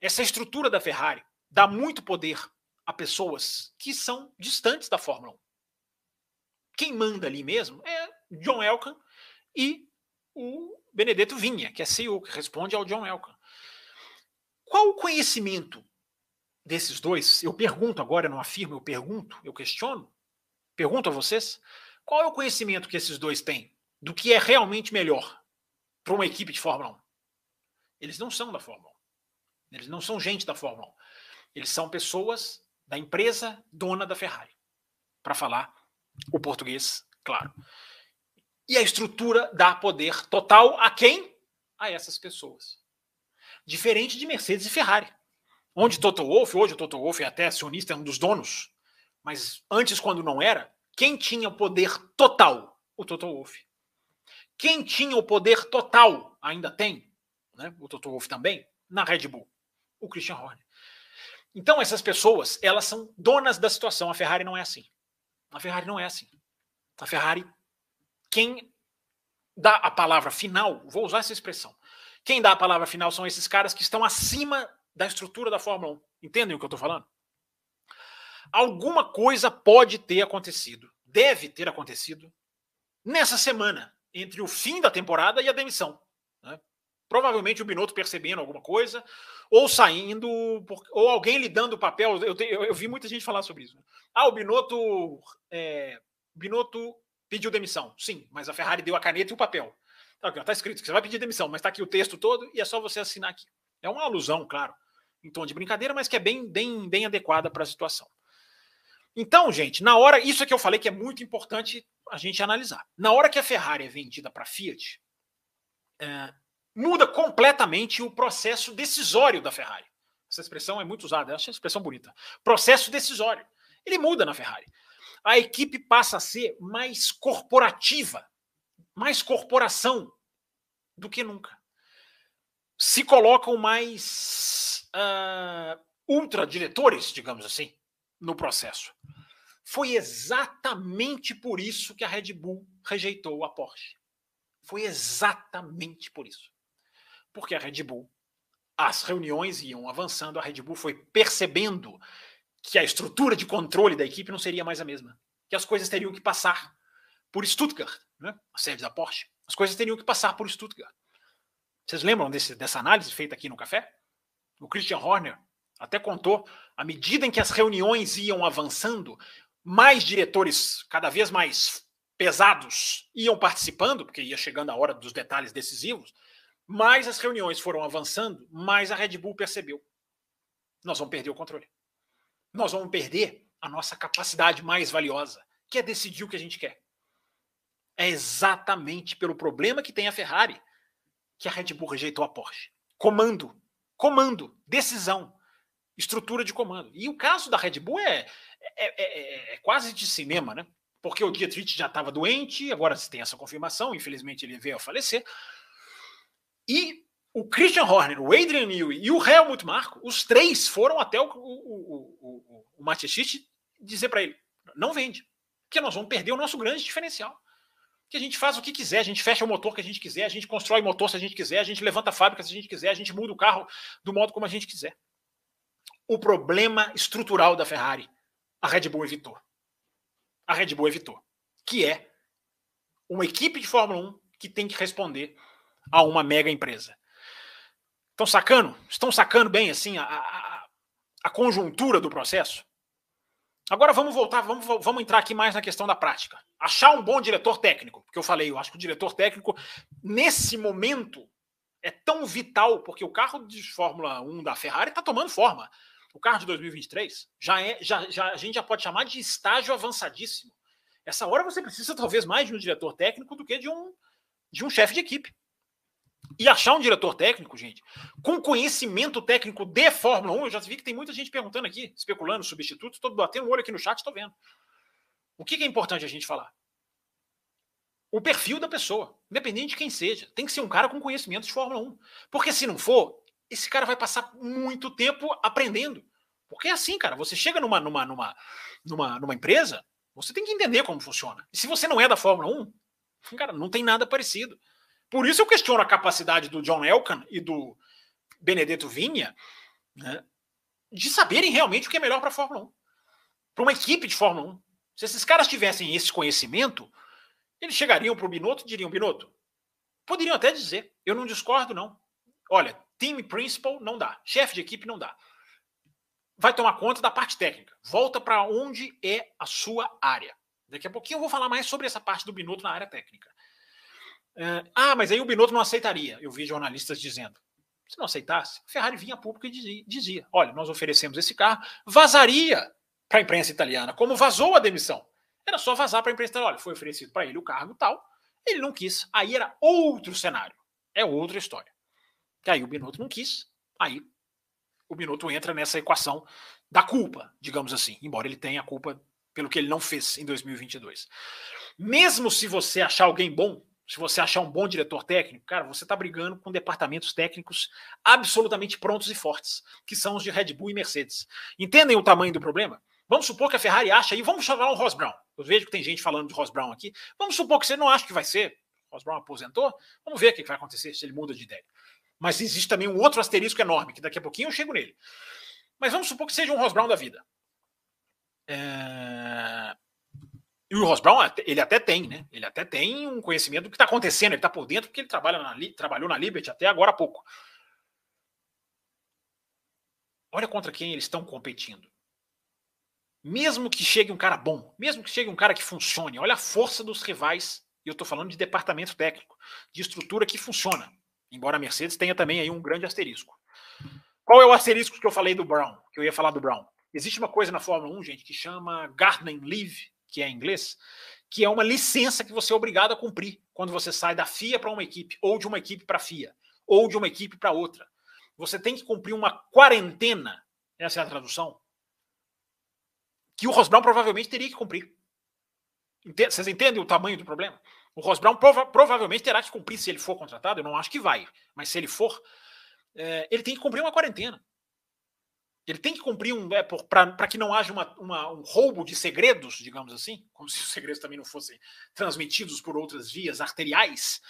Essa estrutura da Ferrari dá muito poder a pessoas que são distantes da Fórmula 1. Quem manda ali mesmo é John Elkan e o Benedetto Vinha, que é CEO, que responde ao John Elkan. Qual o conhecimento desses dois? Eu pergunto agora, não afirmo, eu pergunto, eu questiono. Pergunto a vocês, qual é o conhecimento que esses dois têm do que é realmente melhor para uma equipe de Fórmula 1? Eles não são da Fórmula 1. Eles não são gente da Fórmula 1. Eles são pessoas da empresa dona da Ferrari. Para falar o português, claro. E a estrutura dá poder total a quem? A essas pessoas. Diferente de Mercedes e Ferrari. Onde Toto Wolff, hoje o Toto Wolff é até acionista, é um dos donos, mas antes, quando não era, quem tinha o poder total? O Toto Wolff. Quem tinha o poder total, ainda tem, né? o Toto Wolff também, na Red Bull, o Christian Horner. Então, essas pessoas, elas são donas da situação. A Ferrari não é assim. A Ferrari não é assim. A Ferrari, quem dá a palavra final, vou usar essa expressão, quem dá a palavra final são esses caras que estão acima da estrutura da Fórmula 1. Entendem o que eu estou falando? Alguma coisa pode ter acontecido, deve ter acontecido, nessa semana, entre o fim da temporada e a demissão. Né? Provavelmente o Binotto percebendo alguma coisa, ou saindo, ou alguém lhe dando o papel. Eu, eu, eu, vi muita gente falar sobre isso. Ah, o Binotto, é, Binotto pediu demissão. Sim, mas a Ferrari deu a caneta e o papel. Tá, ó, tá escrito que você vai pedir demissão, mas está aqui o texto todo e é só você assinar aqui. É uma alusão, claro, em tom de brincadeira, mas que é bem, bem, bem adequada para a situação. Então, gente, na hora, isso é que eu falei que é muito importante a gente analisar. Na hora que a Ferrari é vendida para a Fiat, é, muda completamente o processo decisório da Ferrari. Essa expressão é muito usada, eu acho uma expressão bonita. Processo decisório. Ele muda na Ferrari. A equipe passa a ser mais corporativa, mais corporação do que nunca. Se colocam mais uh, ultradiretores, digamos assim, no processo. Foi exatamente por isso que a Red Bull rejeitou a Porsche. Foi exatamente por isso porque a Red Bull, as reuniões iam avançando, a Red Bull foi percebendo que a estrutura de controle da equipe não seria mais a mesma, que as coisas teriam que passar por Stuttgart, né? a sede da Porsche. As coisas teriam que passar por Stuttgart. Vocês lembram desse, dessa análise feita aqui no café? O Christian Horner até contou, à medida em que as reuniões iam avançando, mais diretores cada vez mais pesados iam participando, porque ia chegando a hora dos detalhes decisivos, mais as reuniões foram avançando, mais a Red Bull percebeu. Nós vamos perder o controle. Nós vamos perder a nossa capacidade mais valiosa, que é decidir o que a gente quer. É exatamente pelo problema que tem a Ferrari que a Red Bull rejeitou a Porsche. Comando, comando, decisão, estrutura de comando. E o caso da Red Bull é, é, é, é quase de cinema, né? Porque o Dietrich já estava doente, agora se tem essa confirmação, infelizmente ele veio a falecer. E o Christian Horner, o Adrian Newey e o Helmut Marko, os três foram até o, o, o, o, o dizer para ele: não vende, porque nós vamos perder o nosso grande diferencial. Que a gente faz o que quiser, a gente fecha o motor que a gente quiser, a gente constrói motor se a gente quiser, a gente levanta a fábrica se a gente quiser, a gente muda o carro do modo como a gente quiser. O problema estrutural da Ferrari, a Red Bull evitou. A Red Bull evitou. Que é uma equipe de Fórmula 1 que tem que responder a uma mega empresa. Estão sacando? Estão sacando bem assim a, a, a conjuntura do processo? Agora vamos voltar, vamos, vamos entrar aqui mais na questão da prática. Achar um bom diretor técnico, porque eu falei, eu acho que o diretor técnico, nesse momento, é tão vital, porque o carro de Fórmula 1 da Ferrari está tomando forma. O carro de 2023 já é, já, já, a gente já pode chamar de estágio avançadíssimo. Essa hora você precisa talvez mais de um diretor técnico do que de um, de um chefe de equipe. E achar um diretor técnico, gente, com conhecimento técnico de Fórmula 1, eu já vi que tem muita gente perguntando aqui, especulando, substitutos, estou batendo o olho aqui no chat, estou vendo. O que é importante a gente falar? O perfil da pessoa, independente de quem seja, tem que ser um cara com conhecimento de Fórmula 1. Porque se não for, esse cara vai passar muito tempo aprendendo. Porque é assim, cara, você chega numa, numa, numa, numa, numa empresa, você tem que entender como funciona. E se você não é da Fórmula 1, cara, não tem nada parecido. Por isso eu questiono a capacidade do John Elkan e do Benedetto Vinha né, de saberem realmente o que é melhor para a Fórmula 1. Para uma equipe de Fórmula 1. Se esses caras tivessem esse conhecimento, eles chegariam para o Binotto e diriam: Binotto, poderiam até dizer, eu não discordo, não. Olha, time principal não dá, chefe de equipe não dá. Vai tomar conta da parte técnica. Volta para onde é a sua área. Daqui a pouquinho eu vou falar mais sobre essa parte do Binotto na área técnica. É, ah, mas aí o Binotto não aceitaria. Eu vi jornalistas dizendo. Se não aceitasse, a Ferrari vinha a público e dizia, olha, nós oferecemos esse carro, vazaria para a imprensa italiana, como vazou a demissão. Era só vazar para a imprensa italiana. Olha, foi oferecido para ele o cargo tal, ele não quis. Aí era outro cenário. É outra história. Que aí o Binotto não quis, aí o Binotto entra nessa equação da culpa, digamos assim, embora ele tenha a culpa pelo que ele não fez em 2022. Mesmo se você achar alguém bom, se você achar um bom diretor técnico, cara, você está brigando com departamentos técnicos absolutamente prontos e fortes, que são os de Red Bull e Mercedes. Entendem o tamanho do problema? Vamos supor que a Ferrari acha, e vamos chamar um Ross Brown. Eu vejo que tem gente falando de Ross Brown aqui. Vamos supor que você não acha que vai ser. Ross Brown aposentou. Vamos ver o que vai acontecer se ele muda de ideia. Mas existe também um outro asterisco enorme, que daqui a pouquinho eu chego nele. Mas vamos supor que seja um Ross Brown da vida. É... E o Ross Brown, ele até tem, né? Ele até tem um conhecimento do que está acontecendo, ele está por dentro, porque ele trabalha na, trabalhou na Liberty até agora há pouco. Olha contra quem eles estão competindo. Mesmo que chegue um cara bom, mesmo que chegue um cara que funcione, olha a força dos rivais, e eu estou falando de departamento técnico, de estrutura que funciona. Embora a Mercedes tenha também aí um grande asterisco. Qual é o asterisco que eu falei do Brown? Que eu ia falar do Brown. Existe uma coisa na Fórmula 1, gente, que chama Gardening Leave, que é em inglês, que é uma licença que você é obrigado a cumprir quando você sai da FIA para uma equipe, ou de uma equipe para a FIA, ou de uma equipe para outra. Você tem que cumprir uma quarentena, essa é a tradução, que o Ross Brown provavelmente teria que cumprir. Vocês entendem o tamanho do problema? O Ross Brown prova provavelmente terá que cumprir se ele for contratado. Eu não acho que vai, mas se ele for, é, ele tem que cumprir uma quarentena. Ele tem que cumprir um. É, para que não haja uma, uma, um roubo de segredos, digamos assim, como [laughs] se os segredos também não fossem transmitidos por outras vias arteriais.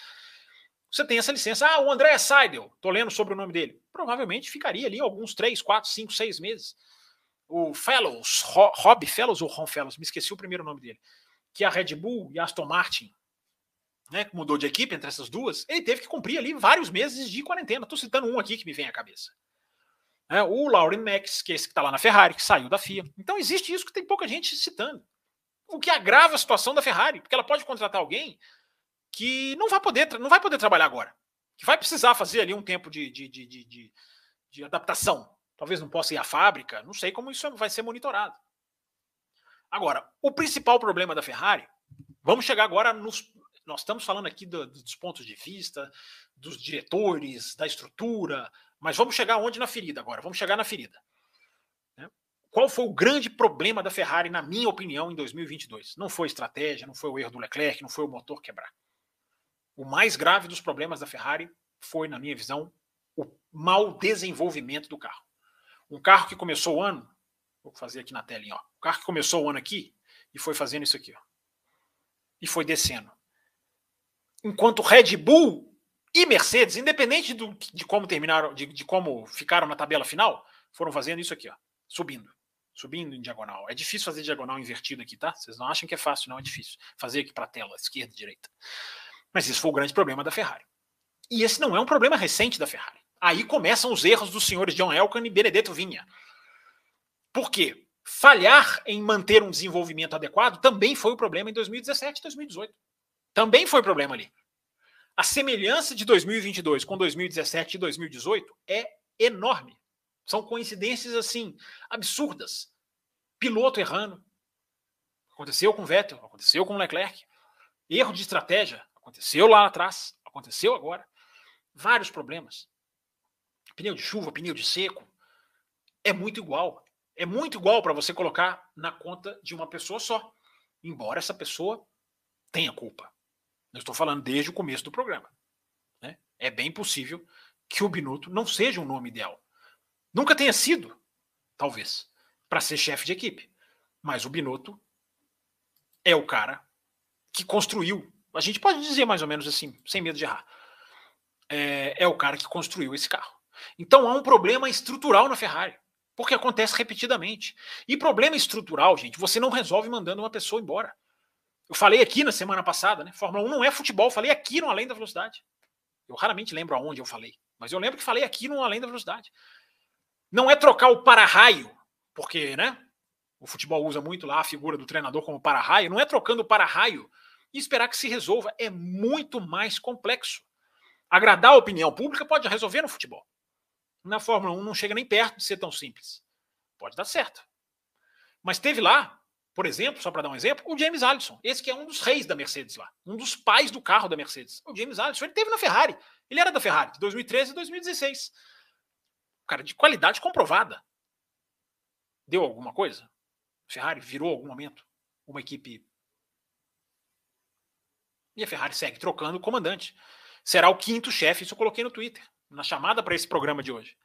Você tem essa licença. Ah, o André Seidel, estou lendo sobre o nome dele. Provavelmente ficaria ali alguns 3, 4, 5, 6 meses. O Fellows, Rob Fellows ou Ron Fellows, me esqueci o primeiro nome dele, que a Red Bull e a Aston Martin, né, mudou de equipe entre essas duas, ele teve que cumprir ali vários meses de quarentena. Estou citando um aqui que me vem à cabeça. É, o Lauren Max, que é esse que está lá na Ferrari, que saiu da FIA. Então existe isso que tem pouca gente citando. O que agrava a situação da Ferrari, porque ela pode contratar alguém que não vai poder, não vai poder trabalhar agora. Que vai precisar fazer ali um tempo de, de, de, de, de adaptação. Talvez não possa ir à fábrica, não sei como isso vai ser monitorado. Agora, o principal problema da Ferrari, vamos chegar agora nos. Nós estamos falando aqui do, dos pontos de vista, dos diretores, da estrutura, mas vamos chegar onde na ferida agora? Vamos chegar na ferida. Né? Qual foi o grande problema da Ferrari, na minha opinião, em 2022? Não foi estratégia, não foi o erro do Leclerc, não foi o motor quebrar. O mais grave dos problemas da Ferrari foi, na minha visão, o mau desenvolvimento do carro. Um carro que começou o ano, vou fazer aqui na telinha, ó. O carro que começou o ano aqui e foi fazendo isso aqui, ó. E foi descendo. Enquanto Red Bull e Mercedes, independente do, de como terminaram, de, de, como ficaram na tabela final, foram fazendo isso aqui, ó, subindo. Subindo em diagonal. É difícil fazer diagonal invertido aqui, tá? Vocês não acham que é fácil, não é difícil. Fazer aqui para a tela, esquerda e direita. Mas esse foi o grande problema da Ferrari. E esse não é um problema recente da Ferrari. Aí começam os erros dos senhores John Elkann e Benedetto Vinha. Por quê? Falhar em manter um desenvolvimento adequado também foi o problema em 2017 e 2018. Também foi problema ali. A semelhança de 2022 com 2017 e 2018 é enorme. São coincidências assim absurdas. Piloto errando. Aconteceu com Vettel, aconteceu com Leclerc. Erro de estratégia, aconteceu lá atrás, aconteceu agora. Vários problemas. Pneu de chuva, pneu de seco. É muito igual. É muito igual para você colocar na conta de uma pessoa só. Embora essa pessoa tenha culpa. Eu estou falando desde o começo do programa. Né? É bem possível que o Binotto não seja um nome ideal. Nunca tenha sido, talvez, para ser chefe de equipe. Mas o Binotto é o cara que construiu. A gente pode dizer mais ou menos assim, sem medo de errar. É, é o cara que construiu esse carro. Então há um problema estrutural na Ferrari, porque acontece repetidamente. E problema estrutural, gente, você não resolve mandando uma pessoa embora. Eu falei aqui na semana passada, né? Fórmula 1 não é futebol, falei aqui no Além da Velocidade. Eu raramente lembro aonde eu falei, mas eu lembro que falei aqui no Além da Velocidade. Não é trocar o para-raio, porque, né? o futebol usa muito lá a figura do treinador como para-raio, não é trocando para-raio e esperar que se resolva. É muito mais complexo. Agradar a opinião pública pode resolver no futebol. Na Fórmula 1 não chega nem perto de ser tão simples. Pode dar certo. Mas teve lá, por exemplo, só para dar um exemplo, o James Allison. Esse que é um dos reis da Mercedes lá. Um dos pais do carro da Mercedes. O James Allison. Ele teve na Ferrari. Ele era da Ferrari, de 2013 e 2016. Cara, de qualidade comprovada. Deu alguma coisa? Ferrari virou algum momento uma equipe. E a Ferrari segue trocando o comandante. Será o quinto chefe, isso eu coloquei no Twitter, na chamada para esse programa de hoje.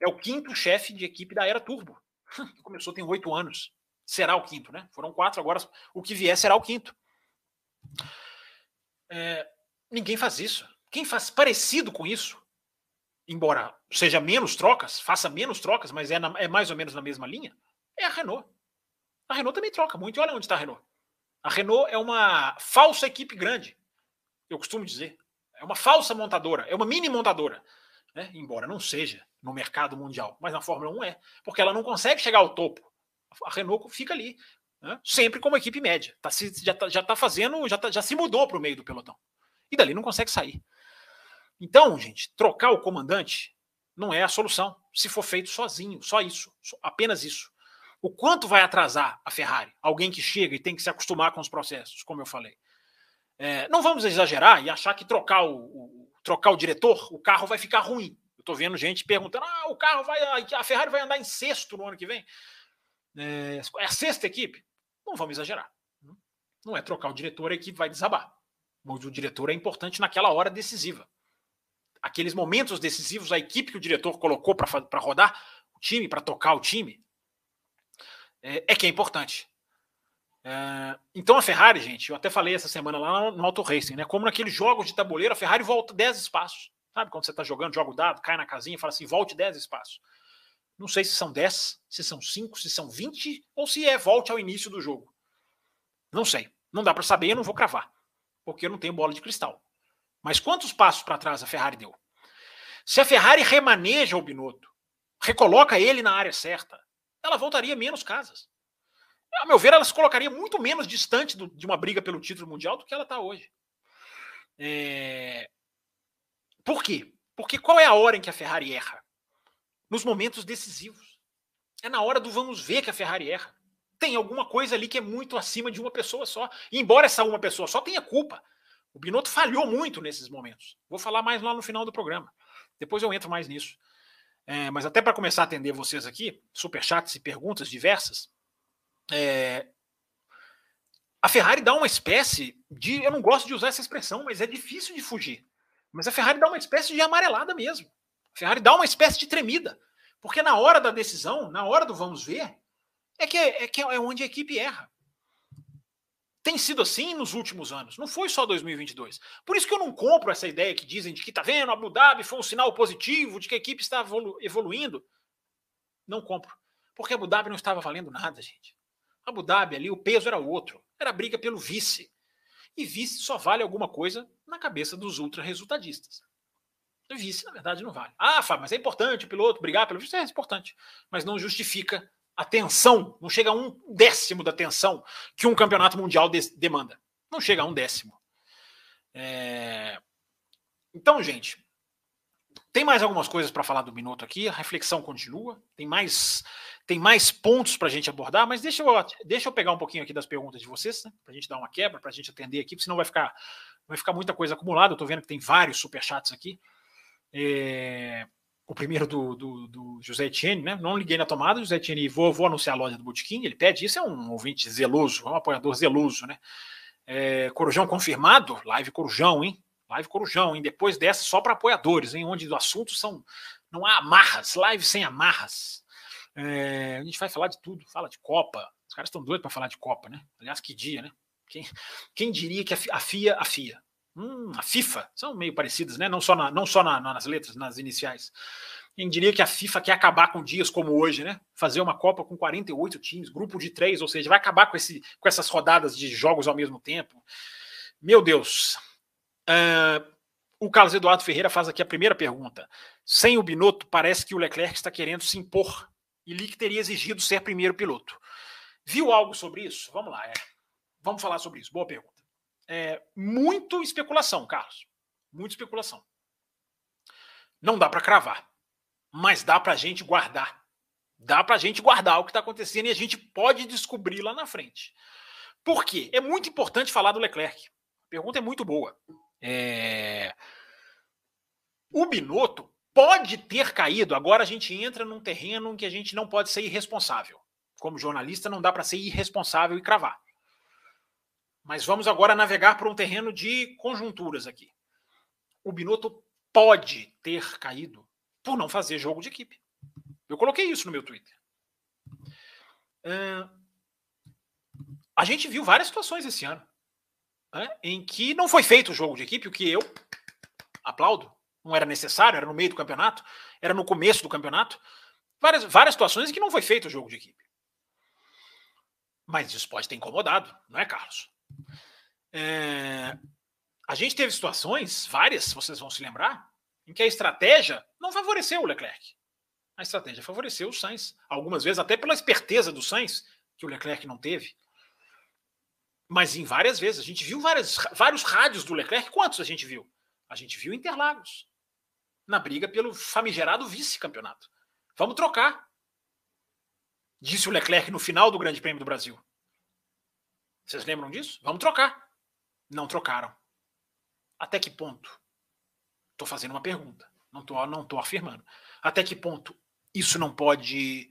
É o quinto chefe de equipe da era Turbo. [laughs] Começou tem oito anos. Será o quinto, né? Foram quatro, agora o que vier será o quinto. É, ninguém faz isso. Quem faz parecido com isso, embora seja menos trocas, faça menos trocas, mas é, na, é mais ou menos na mesma linha, é a Renault. A Renault também troca muito. E olha onde está a Renault. A Renault é uma falsa equipe grande. Eu costumo dizer. É uma falsa montadora. É uma mini montadora. Né? Embora não seja no mercado mundial. Mas na Fórmula 1 é. Porque ela não consegue chegar ao topo. A Renault fica ali. Né? Sempre como equipe média. Tá se, já, está já tá fazendo. Já, tá, já se mudou para o meio do pelotão. E dali não consegue sair. Então, gente, trocar o comandante não é a solução. Se for feito sozinho, só isso, apenas isso. O quanto vai atrasar a Ferrari? Alguém que chega e tem que se acostumar com os processos, como eu falei. É, não vamos exagerar e achar que trocar o, o, trocar o diretor, o carro vai ficar ruim. Eu estou vendo gente perguntando: ah, o carro vai. A Ferrari vai andar em sexto no ano que vem. É, é a sexta equipe. Não vamos exagerar. Não é trocar o diretor, a equipe vai desabar. Mas o diretor é importante naquela hora decisiva. Aqueles momentos decisivos, a equipe que o diretor colocou para rodar o time, para tocar o time, é, é que é importante. É, então a Ferrari, gente, eu até falei essa semana lá no Auto Racing, né? Como naqueles jogos de tabuleiro, a Ferrari volta 10 espaços. Sabe quando você está jogando, joga o dado, cai na casinha e fala assim, volte 10 espaços. Não sei se são 10, se são 5, se são 20, ou se é volte ao início do jogo. Não sei. Não dá para saber, eu não vou cravar. Porque eu não tenho bola de cristal. Mas quantos passos para trás a Ferrari deu? Se a Ferrari remaneja o Binotto, recoloca ele na área certa, ela voltaria menos casas. A meu ver, ela se colocaria muito menos distante do, de uma briga pelo título mundial do que ela está hoje. É... Por quê? Porque qual é a hora em que a Ferrari erra? Nos momentos decisivos. É na hora do vamos ver que a Ferrari erra. Tem alguma coisa ali que é muito acima de uma pessoa só. E embora essa uma pessoa só tenha culpa, o Binotto falhou muito nesses momentos. Vou falar mais lá no final do programa. Depois eu entro mais nisso. É, mas até para começar a atender vocês aqui, superchats e perguntas diversas, é, a Ferrari dá uma espécie de. Eu não gosto de usar essa expressão, mas é difícil de fugir. Mas a Ferrari dá uma espécie de amarelada mesmo. A Ferrari dá uma espécie de tremida. Porque na hora da decisão, na hora do vamos ver, é que é, é, que é onde a equipe erra tem sido assim nos últimos anos. Não foi só 2022. Por isso que eu não compro essa ideia que dizem de que tá vendo, Abu Dhabi foi um sinal positivo de que a equipe está evolu evoluindo. Não compro. Porque Abu Dhabi não estava valendo nada, gente. Abu Dhabi ali, o peso era outro. Era briga pelo vice. E vice só vale alguma coisa na cabeça dos ultra resultadistas. O vice, na verdade, não vale. Ah, Fábio, mas é importante o piloto brigar pelo vice. É, importante. Mas não justifica a tensão, não chega a um décimo da tensão que um campeonato mundial de demanda. Não chega a um décimo. É... Então, gente, tem mais algumas coisas para falar do minuto aqui, a reflexão continua, tem mais tem mais pontos para a gente abordar, mas deixa eu, deixa eu pegar um pouquinho aqui das perguntas de vocês, né, para a gente dar uma quebra, para a gente atender aqui, senão vai ficar, vai ficar muita coisa acumulada. Eu estou vendo que tem vários superchats aqui. É o primeiro do, do, do, José Etienne, né? Não liguei na tomada, José Etienne, vou, vou anunciar a loja do Botequim, ele pede isso, é um ouvinte zeloso, um apoiador zeloso, né? É, Corujão confirmado, live Corujão, hein? Live Corujão, hein? Depois dessa, só para apoiadores, hein? Onde os assuntos são. Não há amarras, live sem amarras. É, a gente vai falar de tudo, fala de Copa. Os caras estão doidos para falar de Copa, né? Aliás, que dia, né? Quem, quem diria que a FIA, a FIA, Hum, a FIFA, são meio parecidas, né? Não só, na, não só na, nas letras, nas iniciais. Quem diria que a FIFA quer acabar com dias como hoje, né? Fazer uma Copa com 48 times, grupo de três, ou seja, vai acabar com, esse, com essas rodadas de jogos ao mesmo tempo. Meu Deus. Uh, o Carlos Eduardo Ferreira faz aqui a primeira pergunta. Sem o Binotto, parece que o Leclerc está querendo se impor e Lick teria exigido ser primeiro piloto. Viu algo sobre isso? Vamos lá. É. Vamos falar sobre isso. Boa pergunta. É, muito especulação, Carlos. Muita especulação. Não dá para cravar, mas dá para a gente guardar. Dá para a gente guardar o que está acontecendo e a gente pode descobrir lá na frente. Por quê? É muito importante falar do Leclerc. A pergunta é muito boa. É... O Binotto pode ter caído. Agora a gente entra num terreno em que a gente não pode ser irresponsável. Como jornalista, não dá para ser irresponsável e cravar. Mas vamos agora navegar por um terreno de conjunturas aqui. O Binotto pode ter caído por não fazer jogo de equipe. Eu coloquei isso no meu Twitter. Uh, a gente viu várias situações esse ano né, em que não foi feito o jogo de equipe, o que eu aplaudo. Não era necessário, era no meio do campeonato, era no começo do campeonato. Várias, várias situações em que não foi feito o jogo de equipe. Mas isso pode ter incomodado, não é, Carlos? É, a gente teve situações, várias, vocês vão se lembrar, em que a estratégia não favoreceu o Leclerc. A estratégia favoreceu o Sainz. Algumas vezes, até pela esperteza do Sainz, que o Leclerc não teve. Mas em várias vezes. A gente viu várias, vários rádios do Leclerc. Quantos a gente viu? A gente viu Interlagos. Na briga pelo famigerado vice-campeonato. Vamos trocar. Disse o Leclerc no final do Grande Prêmio do Brasil. Vocês lembram disso? Vamos trocar. Não trocaram. Até que ponto? Estou fazendo uma pergunta. Não estou não tô afirmando. Até que ponto isso não pode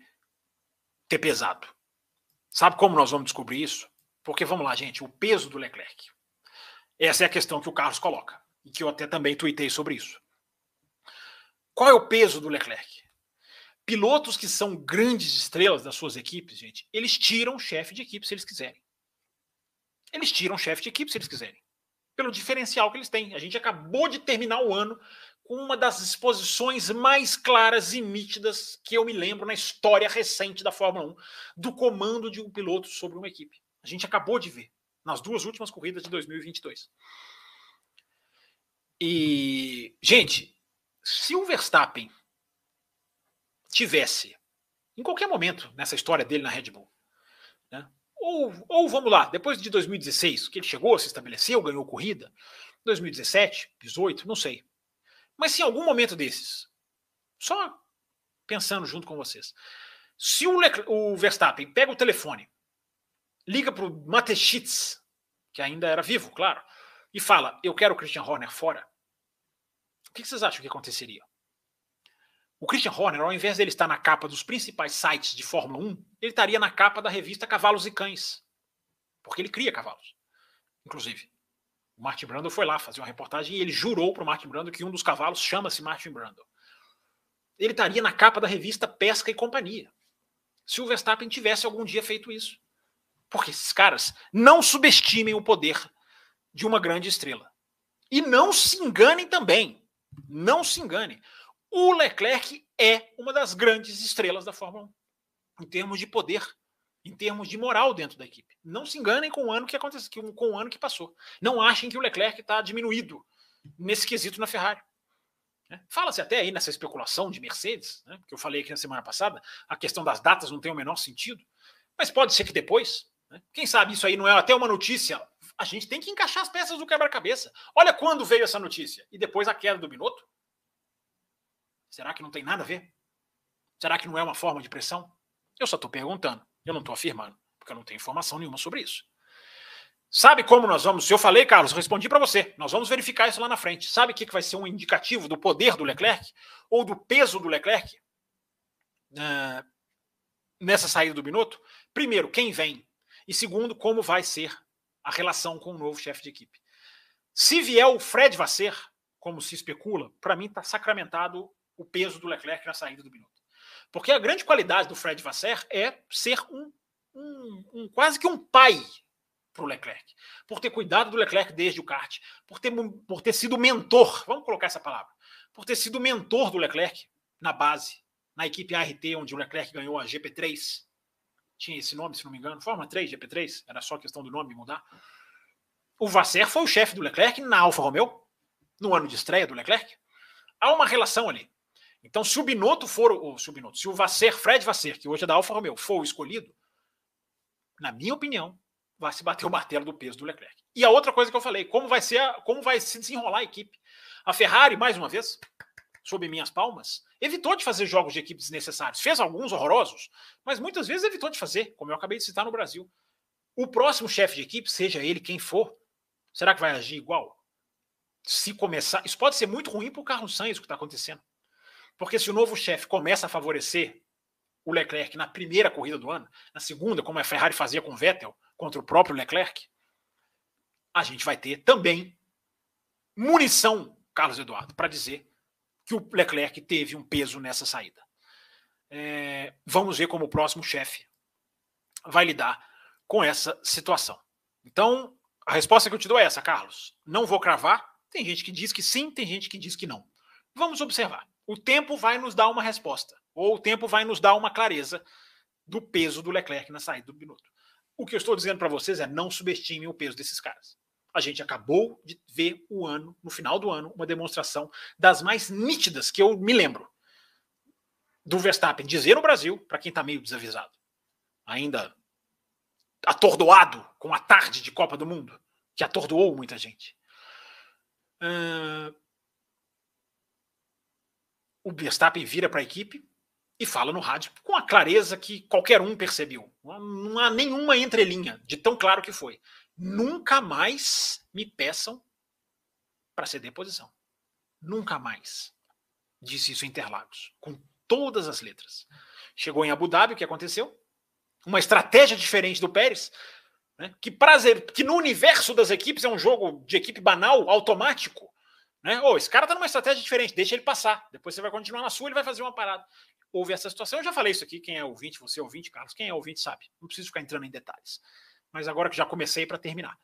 ter pesado? Sabe como nós vamos descobrir isso? Porque vamos lá, gente, o peso do Leclerc. Essa é a questão que o Carlos coloca e que eu até também tuitei sobre isso. Qual é o peso do Leclerc? Pilotos que são grandes estrelas das suas equipes, gente, eles tiram chefe de equipe se eles quiserem. Eles tiram chefe de equipe se eles quiserem. Pelo diferencial que eles têm. A gente acabou de terminar o ano com uma das exposições mais claras e nítidas que eu me lembro na história recente da Fórmula 1, do comando de um piloto sobre uma equipe. A gente acabou de ver nas duas últimas corridas de 2022. E, gente, se o Verstappen tivesse, em qualquer momento nessa história dele na Red Bull, né, ou, ou vamos lá, depois de 2016, que ele chegou, se estabeleceu, ganhou corrida, 2017, 18, não sei. Mas se em algum momento desses, só pensando junto com vocês, se o, o Verstappen pega o telefone liga para o Mateschitz, que ainda era vivo, claro, e fala: Eu quero o Christian Horner fora. O que vocês acham que aconteceria? O Christian Horner, ao invés dele estar na capa dos principais sites de Fórmula 1, ele estaria na capa da revista Cavalos e Cães. Porque ele cria cavalos. Inclusive, o Martin Brando foi lá fazer uma reportagem e ele jurou para o Martin Brando que um dos cavalos chama-se Martin Brando. Ele estaria na capa da revista Pesca e Companhia. Se o Verstappen tivesse algum dia feito isso. Porque esses caras não subestimem o poder de uma grande estrela. E não se enganem também. Não se enganem. O Leclerc é uma das grandes estrelas da Fórmula 1, em termos de poder, em termos de moral dentro da equipe. Não se enganem com o ano que aconteceu, com o ano que passou. Não achem que o Leclerc está diminuído nesse quesito na Ferrari. Né? Fala-se até aí nessa especulação de Mercedes, né, que eu falei aqui na semana passada, a questão das datas não tem o menor sentido, mas pode ser que depois, né? Quem sabe isso aí não é até uma notícia? A gente tem que encaixar as peças do quebra-cabeça. Olha quando veio essa notícia. E depois a queda do Binotto. Será que não tem nada a ver? Será que não é uma forma de pressão? Eu só estou perguntando. Eu não estou afirmando, porque eu não tenho informação nenhuma sobre isso. Sabe como nós vamos? Eu falei, Carlos, respondi para você. Nós vamos verificar isso lá na frente. Sabe o que vai ser um indicativo do poder do Leclerc? Ou do peso do Leclerc? Uh, nessa saída do Binotto? Primeiro, quem vem e segundo, como vai ser a relação com o novo chefe de equipe. Se vier o Fred Vasser, como se especula, para mim está sacramentado o peso do Leclerc na saída do Binotto. Porque a grande qualidade do Fred Vasser é ser um, um, um quase que um pai para o Leclerc, por ter cuidado do Leclerc desde o kart, por ter, por ter sido mentor, vamos colocar essa palavra, por ter sido mentor do Leclerc na base, na equipe ART, onde o Leclerc ganhou a GP3, tinha esse nome, se não me engano, Fórmula 3, GP3, era só questão do nome mudar. O Vasser foi o chefe do Leclerc na Alfa Romeo, no ano de estreia do Leclerc. Há uma relação ali. Então, se o Binotto for, o Binotto, se o Vasser, Fred Vasser, que hoje é da Alfa Romeo, for o escolhido, na minha opinião, vai se bater o martelo do peso do Leclerc. E a outra coisa que eu falei, como vai ser, a, como vai se desenrolar a equipe. A Ferrari, mais uma vez, sob minhas palmas, evitou de fazer jogos de equipe desnecessários. Fez alguns horrorosos, mas muitas vezes evitou de fazer, como eu acabei de citar no Brasil. O próximo chefe de equipe, seja ele quem for, será que vai agir igual? Se começar. Isso pode ser muito ruim para o Carlos Sainz, o que está acontecendo. Porque se o novo chefe começa a favorecer o Leclerc na primeira corrida do ano, na segunda, como a Ferrari fazia com o Vettel contra o próprio Leclerc, a gente vai ter também munição, Carlos Eduardo, para dizer que o Leclerc teve um peso nessa saída. É, vamos ver como o próximo chefe vai lidar com essa situação. Então, a resposta que eu te dou é essa, Carlos. Não vou cravar. Tem gente que diz que sim, tem gente que diz que não. Vamos observar. O tempo vai nos dar uma resposta, ou o tempo vai nos dar uma clareza do peso do Leclerc na saída do Binotto. O que eu estou dizendo para vocês é não subestimem o peso desses caras. A gente acabou de ver o ano, no final do ano, uma demonstração das mais nítidas que eu me lembro do Verstappen dizer no Brasil, para quem está meio desavisado, ainda atordoado com a tarde de Copa do Mundo, que atordoou muita gente. Uh, o Verstappen vira para a equipe e fala no rádio com a clareza que qualquer um percebeu. Não há nenhuma entrelinha de tão claro que foi. Nunca mais me peçam para ceder posição. Nunca mais. Disse isso em Interlagos, com todas as letras. Chegou em Abu Dhabi, o que aconteceu? uma estratégia diferente do Pérez, né? que, prazer, que no universo das equipes é um jogo de equipe banal, automático. Né? Oh, esse cara tá numa estratégia diferente, deixa ele passar. Depois você vai continuar na sua, ele vai fazer uma parada. Houve essa situação, eu já falei isso aqui. Quem é ouvinte, você é ouvinte, Carlos, quem é ouvinte sabe. Não preciso ficar entrando em detalhes. Mas agora que já comecei para terminar.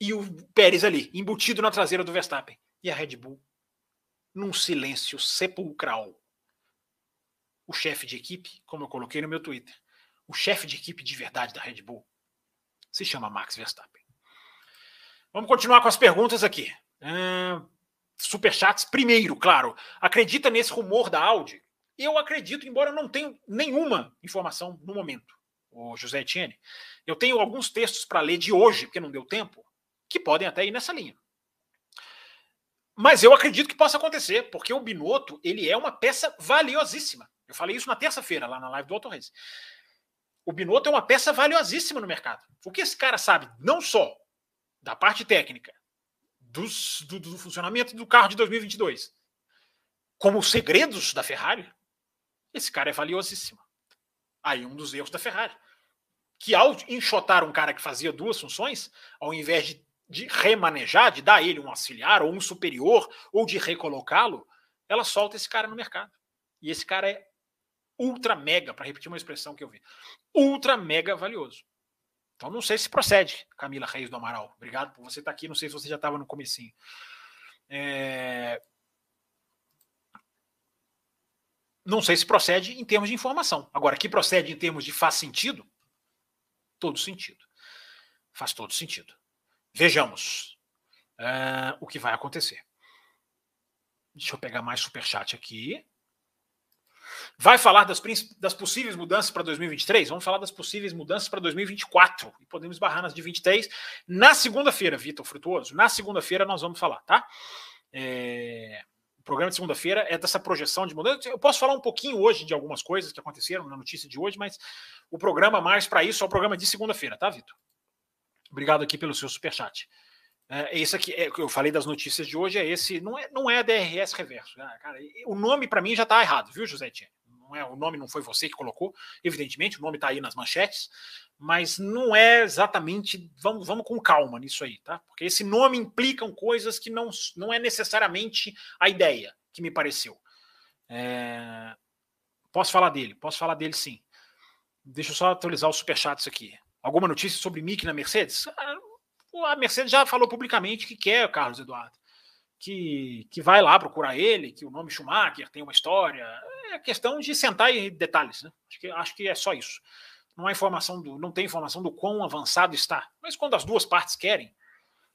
E o Pérez ali, embutido na traseira do Verstappen. E a Red Bull, num silêncio sepulcral. O chefe de equipe, como eu coloquei no meu Twitter, o chefe de equipe de verdade da Red Bull se chama Max Verstappen. Vamos continuar com as perguntas aqui. Uh, superchats. Primeiro, claro, acredita nesse rumor da Audi? Eu acredito, embora eu não tenha nenhuma informação no momento, o José Etienne. Eu tenho alguns textos para ler de hoje, porque não deu tempo, que podem até ir nessa linha. Mas eu acredito que possa acontecer, porque o Binotto ele é uma peça valiosíssima. Eu falei isso na terça-feira, lá na live do Auto o Binotto é uma peça valiosíssima no mercado. O que esse cara sabe, não só da parte técnica, dos, do, do, funcionamento do carro de 2022, como os segredos da Ferrari, esse cara é valiosíssimo. Aí um dos erros da Ferrari. Que ao enxotar um cara que fazia duas funções, ao invés de, de remanejar, de dar ele um auxiliar ou um superior, ou de recolocá-lo, ela solta esse cara no mercado. E esse cara é ultra mega, para repetir uma expressão que eu vi, ultra mega valioso. Então não sei se procede, Camila Reis do Amaral. Obrigado por você estar aqui. Não sei se você já estava no comecinho. É... Não sei se procede em termos de informação. Agora, que procede em termos de faz sentido? Todo sentido. Faz todo sentido. Vejamos uh, o que vai acontecer. Deixa eu pegar mais superchat aqui. Vai falar das, das possíveis mudanças para 2023? Vamos falar das possíveis mudanças para 2024. E podemos barrar nas de 23. Na segunda-feira, Vitor Frutuoso, na segunda-feira nós vamos falar, tá? É... O programa de segunda-feira é dessa projeção de mudança. Eu posso falar um pouquinho hoje de algumas coisas que aconteceram na notícia de hoje, mas o programa mais para isso é o programa de segunda-feira, tá, Vitor? Obrigado aqui pelo seu superchat. É, esse aqui, é, eu falei das notícias de hoje, é esse, não é, não é DRS reverso. Né? Cara, o nome para mim já está errado, viu, José Tia? É, o nome não foi você que colocou, evidentemente, o nome está aí nas manchetes, mas não é exatamente. Vamos, vamos com calma nisso aí, tá? Porque esse nome implicam coisas que não, não é necessariamente a ideia que me pareceu. É, posso falar dele, posso falar dele sim. Deixa eu só atualizar os superchats aqui. Alguma notícia sobre Mick na Mercedes? Ah, a Mercedes já falou publicamente que quer o Carlos Eduardo, que, que vai lá procurar ele, que o nome Schumacher tem uma história. É questão de sentar em detalhes, né? Acho que, acho que é só isso. Não há informação do, não tem informação do quão avançado está. Mas quando as duas partes querem,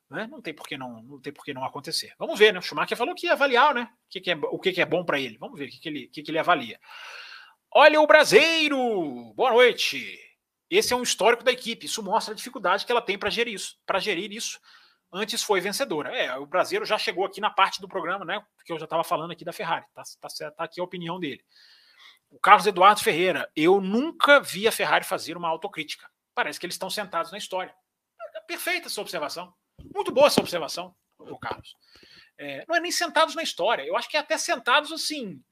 né, não tem por que não, não tem por não acontecer. Vamos ver, né? O Schumacher falou que ia avaliar, né? O que, que é, o que, que é bom para ele. Vamos ver o que, que, ele, que, que ele avalia. Olha o Braseiro! Boa noite! Esse é um histórico da equipe. Isso mostra a dificuldade que ela tem para gerir isso. Para gerir isso, antes foi vencedora. É, o brasileiro já chegou aqui na parte do programa, né? Porque eu já estava falando aqui da Ferrari. Tá, tá, tá aqui a opinião dele. O Carlos Eduardo Ferreira, eu nunca vi a Ferrari fazer uma autocrítica. Parece que eles estão sentados na história. É perfeita essa observação. Muito boa essa observação, o Carlos. É, não é nem sentados na história. Eu acho que é até sentados assim,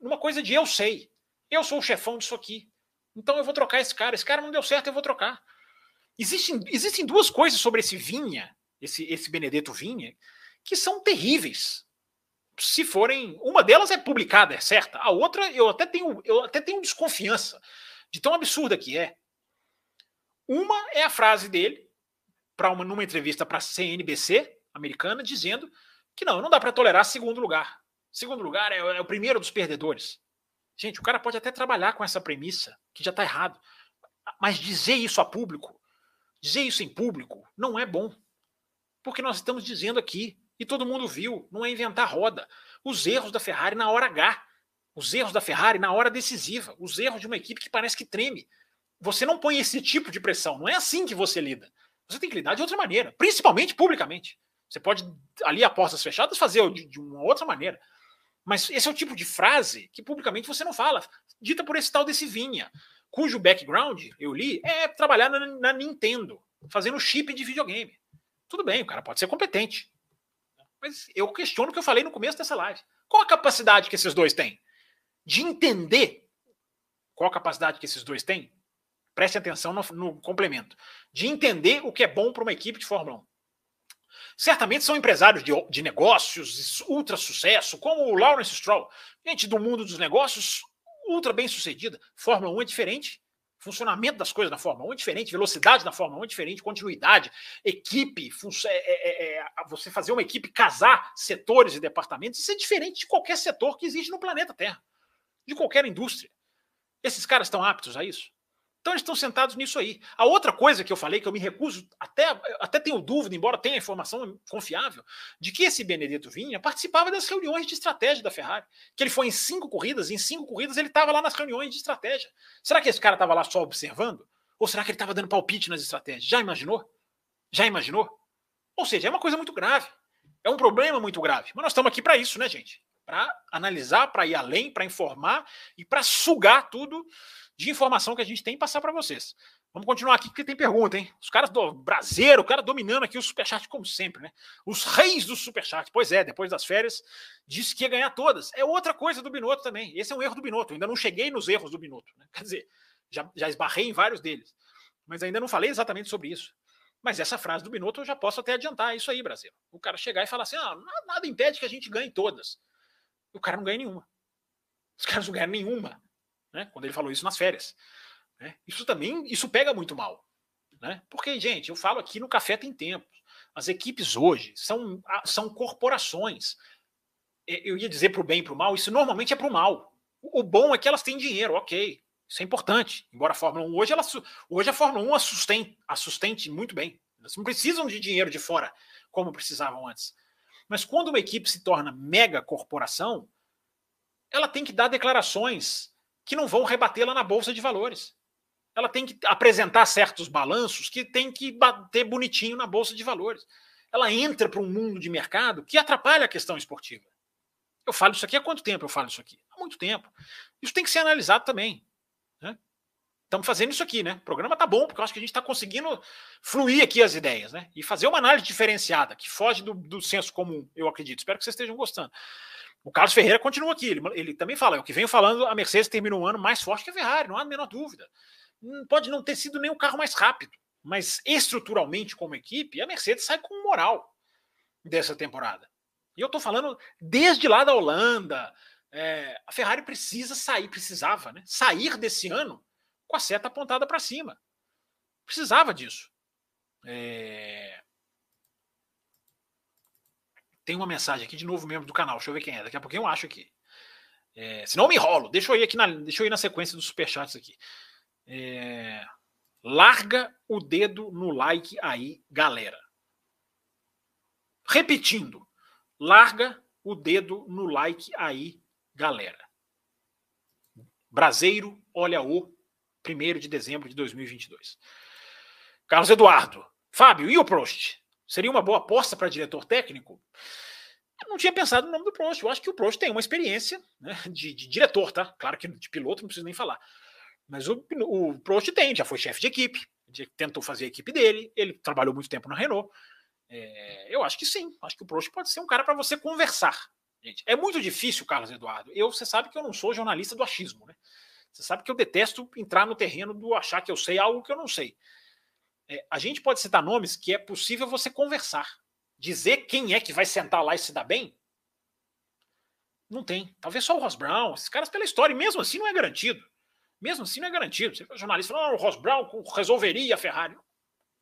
numa coisa de eu sei. Eu sou o chefão disso aqui. Então eu vou trocar esse cara. Esse cara não deu certo, eu vou trocar. Existem, existem duas coisas sobre esse Vinha, esse, esse Benedetto Vinha, que são terríveis. Se forem. Uma delas é publicada, é certa. A outra, eu até tenho, eu até tenho desconfiança de tão absurda que é. Uma é a frase dele, para uma numa entrevista para a CNBC americana, dizendo que não, não dá para tolerar segundo lugar. Segundo lugar é, é o primeiro dos perdedores. Gente, o cara pode até trabalhar com essa premissa, que já está errado. Mas dizer isso a público, dizer isso em público, não é bom. Porque nós estamos dizendo aqui, e todo mundo viu, não é inventar roda. Os erros da Ferrari na hora H. Os erros da Ferrari na hora decisiva. Os erros de uma equipe que parece que treme. Você não põe esse tipo de pressão. Não é assim que você lida. Você tem que lidar de outra maneira, principalmente publicamente. Você pode, ali a portas fechadas, fazer de, de uma outra maneira. Mas esse é o tipo de frase que publicamente você não fala, dita por esse tal desse Vinha, cujo background, eu li, é trabalhar na, na Nintendo, fazendo chip de videogame. Tudo bem, o cara pode ser competente. Mas eu questiono o que eu falei no começo dessa live. Qual a capacidade que esses dois têm? De entender qual a capacidade que esses dois têm? Preste atenção no, no complemento. De entender o que é bom para uma equipe de Fórmula 1 certamente são empresários de, de negócios, ultra sucesso, como o Lawrence Stroll, gente do mundo dos negócios, ultra bem sucedida. Fórmula 1 é diferente. Funcionamento das coisas na Fórmula 1 é diferente, velocidade na Fórmula 1 é diferente, continuidade, equipe, é, é, é, é você fazer uma equipe casar setores e departamentos, isso é diferente de qualquer setor que existe no planeta Terra, de qualquer indústria. Esses caras estão aptos a isso? Então eles estão sentados nisso aí. A outra coisa que eu falei, que eu me recuso, até, até tenho dúvida, embora tenha informação confiável, de que esse Benedetto Vinha participava das reuniões de estratégia da Ferrari. Que ele foi em cinco corridas, em cinco corridas ele estava lá nas reuniões de estratégia. Será que esse cara estava lá só observando? Ou será que ele estava dando palpite nas estratégias? Já imaginou? Já imaginou? Ou seja, é uma coisa muito grave. É um problema muito grave. Mas nós estamos aqui para isso, né, gente? Para analisar, para ir além, para informar e para sugar tudo de informação que a gente tem e passar para vocês. Vamos continuar aqui porque tem pergunta, hein? Os caras do Brasileiro, o cara dominando aqui o Superchat como sempre, né? Os reis do Superchat. Pois é, depois das férias, disse que ia ganhar todas. É outra coisa do Binotto também. Esse é um erro do Binotto. Eu ainda não cheguei nos erros do Binotto. Né? Quer dizer, já, já esbarrei em vários deles. Mas ainda não falei exatamente sobre isso. Mas essa frase do Binotto eu já posso até adiantar. É isso aí, Brasil. O cara chegar e falar assim: ah, nada impede que a gente ganhe todas. O cara não ganha nenhuma. Os caras não ganham nenhuma né? Quando ele falou isso nas férias. Né? Isso também, isso pega muito mal. Né? Porque, gente, eu falo aqui no Café Tem Tempo. As equipes hoje são, são corporações. Eu ia dizer para o bem e para o mal, isso normalmente é para o mal. O bom é que elas têm dinheiro, ok. Isso é importante. Embora a Fórmula 1 hoje, ela, hoje a Fórmula 1 a sustente, a sustente muito bem. Elas não precisam de dinheiro de fora como precisavam antes. Mas quando uma equipe se torna mega corporação, ela tem que dar declarações que não vão rebatê-la na bolsa de valores. Ela tem que apresentar certos balanços que tem que bater bonitinho na bolsa de valores. Ela entra para um mundo de mercado que atrapalha a questão esportiva. Eu falo isso aqui há quanto tempo eu falo isso aqui? Há muito tempo. Isso tem que ser analisado também. Estamos fazendo isso aqui, né? O programa tá bom, porque eu acho que a gente está conseguindo fluir aqui as ideias, né? E fazer uma análise diferenciada, que foge do, do senso comum, eu acredito. Espero que vocês estejam gostando. O Carlos Ferreira continua aqui. Ele, ele também fala: é o que venho falando, a Mercedes termina um ano mais forte que a Ferrari, não há a menor dúvida. Hum, pode não ter sido nem o carro mais rápido, mas estruturalmente, como equipe, a Mercedes sai com moral dessa temporada. E eu estou falando desde lá da Holanda. É, a Ferrari precisa sair, precisava, né? Sair desse ano com a seta apontada para cima. Precisava disso. É, tem uma mensagem aqui de novo membro do canal. Deixa eu ver quem é. Daqui a pouquinho eu acho aqui. É, senão eu me enrolo. Deixa eu ir aqui na, deixa eu ir na sequência dos superchats aqui. É, larga o dedo no like aí, galera. Repetindo. Larga o dedo no like aí, galera. Braseiro, olha o 1 de dezembro de 2022. Carlos Eduardo, Fábio, e o Prost? Seria uma boa aposta para diretor técnico? Eu não tinha pensado no nome do Prost. Eu acho que o Prost tem uma experiência né, de, de, diretor, tá? Claro que de piloto não preciso nem falar. Mas o, o Prost tem, já foi chefe de equipe, tentou fazer a equipe dele, ele trabalhou muito tempo na Renault. É, eu acho que sim, acho que o Prost pode ser um cara para você conversar. Gente, é muito difícil, Carlos Eduardo. Eu, você sabe que eu não sou jornalista do achismo, né? Você sabe que eu detesto entrar no terreno do achar que eu sei algo que eu não sei. É, a gente pode citar nomes que é possível você conversar. Dizer quem é que vai sentar lá e se dar bem? Não tem. Talvez só o Ross Brown, esses caras pela história, e mesmo assim não é garantido. Mesmo assim não é garantido. Você, o jornalista fala, oh, o Ross Brown resolveria a Ferrari.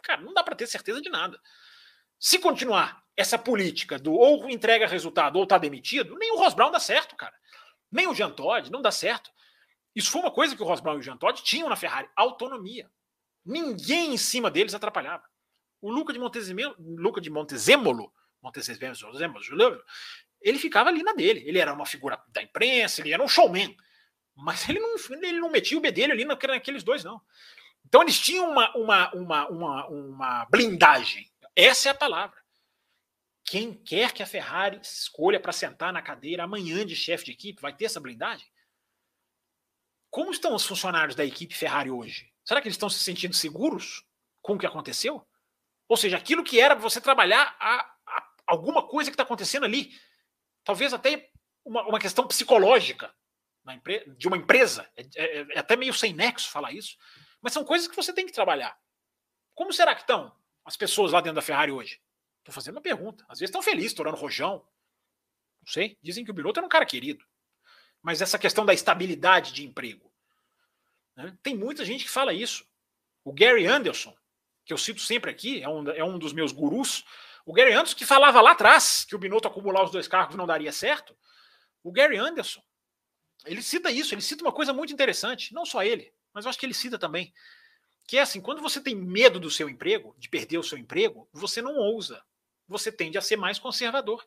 Cara, não dá para ter certeza de nada. Se continuar essa política do ou entrega resultado ou tá demitido, nem o Ross Brown dá certo, cara. Nem o Jean Todt não dá certo. Isso foi uma coisa que o Ross Brown e o Jean Todt tinham na Ferrari, autonomia. Ninguém em cima deles atrapalhava. O Luca de Montezemolo, Luca de Montezemolo, Montezemolo, ele ficava ali na dele. Ele era uma figura da imprensa, ele era um showman. Mas ele não, ele não metia o bedelho ali naqueles dois, não. Então eles tinham uma, uma, uma, uma, uma blindagem. Essa é a palavra. Quem quer que a Ferrari escolha para sentar na cadeira amanhã de chefe de equipe vai ter essa blindagem? Como estão os funcionários da equipe Ferrari hoje? Será que eles estão se sentindo seguros com o que aconteceu? Ou seja, aquilo que era você trabalhar a, a alguma coisa que está acontecendo ali, talvez até uma, uma questão psicológica de uma empresa. É, é, é, até meio sem nexo falar isso, mas são coisas que você tem que trabalhar. Como será que estão as pessoas lá dentro da Ferrari hoje? Estou fazendo uma pergunta. Às vezes estão felizes, estourando rojão. Não sei. Dizem que o Binotto era um cara querido. Mas essa questão da estabilidade de emprego. Né? Tem muita gente que fala isso. O Gary Anderson, que eu cito sempre aqui, é um, é um dos meus gurus. O Gary Anderson, que falava lá atrás que o Binotto acumular os dois cargos não daria certo. O Gary Anderson, ele cita isso, ele cita uma coisa muito interessante. Não só ele, mas eu acho que ele cita também. Que é assim, quando você tem medo do seu emprego, de perder o seu emprego, você não ousa você tende a ser mais conservador.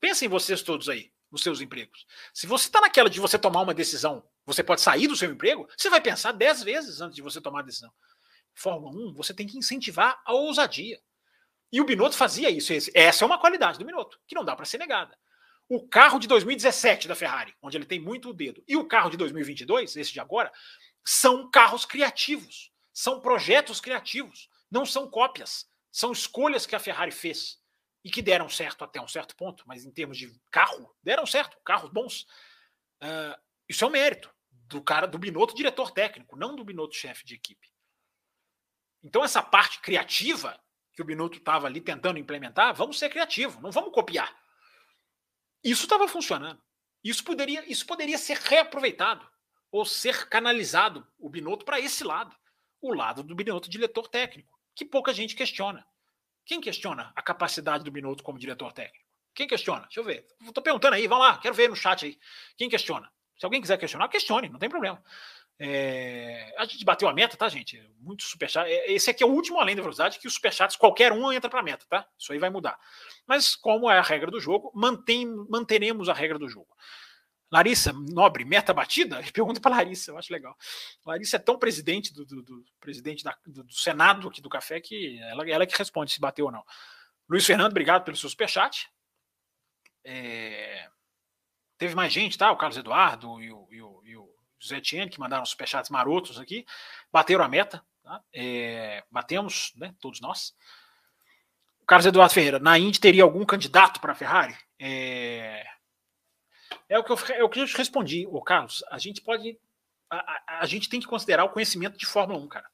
Pensem vocês todos aí, nos seus empregos. Se você está naquela de você tomar uma decisão, você pode sair do seu emprego, você vai pensar dez vezes antes de você tomar a decisão. Fórmula 1, você tem que incentivar a ousadia. E o Binotto fazia isso. Essa é uma qualidade do Binotto, que não dá para ser negada. O carro de 2017 da Ferrari, onde ele tem muito o dedo, e o carro de 2022, esse de agora, são carros criativos, são projetos criativos, não são cópias. São escolhas que a Ferrari fez e que deram certo até um certo ponto, mas em termos de carro, deram certo, carros bons. Uh, isso é um mérito do cara, do Binotto diretor técnico, não do Binotto chefe de equipe. Então essa parte criativa que o Binotto estava ali tentando implementar, vamos ser criativos, não vamos copiar. Isso estava funcionando. Isso poderia, isso poderia ser reaproveitado ou ser canalizado o Binotto para esse lado, o lado do Binotto diretor técnico que pouca gente questiona. Quem questiona a capacidade do Binotto como diretor técnico? Quem questiona? Deixa eu ver. Estou perguntando aí, vamos lá, quero ver no chat aí. Quem questiona? Se alguém quiser questionar, questione, não tem problema. É... a gente bateu a meta, tá, gente? Muito superchat. É, esse aqui é o último além da velocidade, que os superchats, qualquer um entra para a meta, tá? Isso aí vai mudar. Mas, como é a regra do jogo, mantém, manteremos a regra do jogo. Larissa, nobre, meta batida? [laughs] Pergunta para Larissa, eu acho legal. Larissa é tão presidente do, do, do presidente da, do, do, Senado aqui do Café que ela, ela é que responde se bateu ou não. Luiz Fernando, obrigado pelo seu superchat. É... Teve mais gente, tá? O Carlos Eduardo e o, e o, e o José Tiene, que mandaram superchats marotos aqui. Bateram a meta. Tá? É... Batemos, né? Todos nós. O Carlos Eduardo Ferreira, na Indy teria algum candidato para a Ferrari? É... É o que eu, é o que eu te respondi, ô Carlos. A gente pode. A, a, a, gente tem que considerar o conhecimento de Fórmula 1, cara.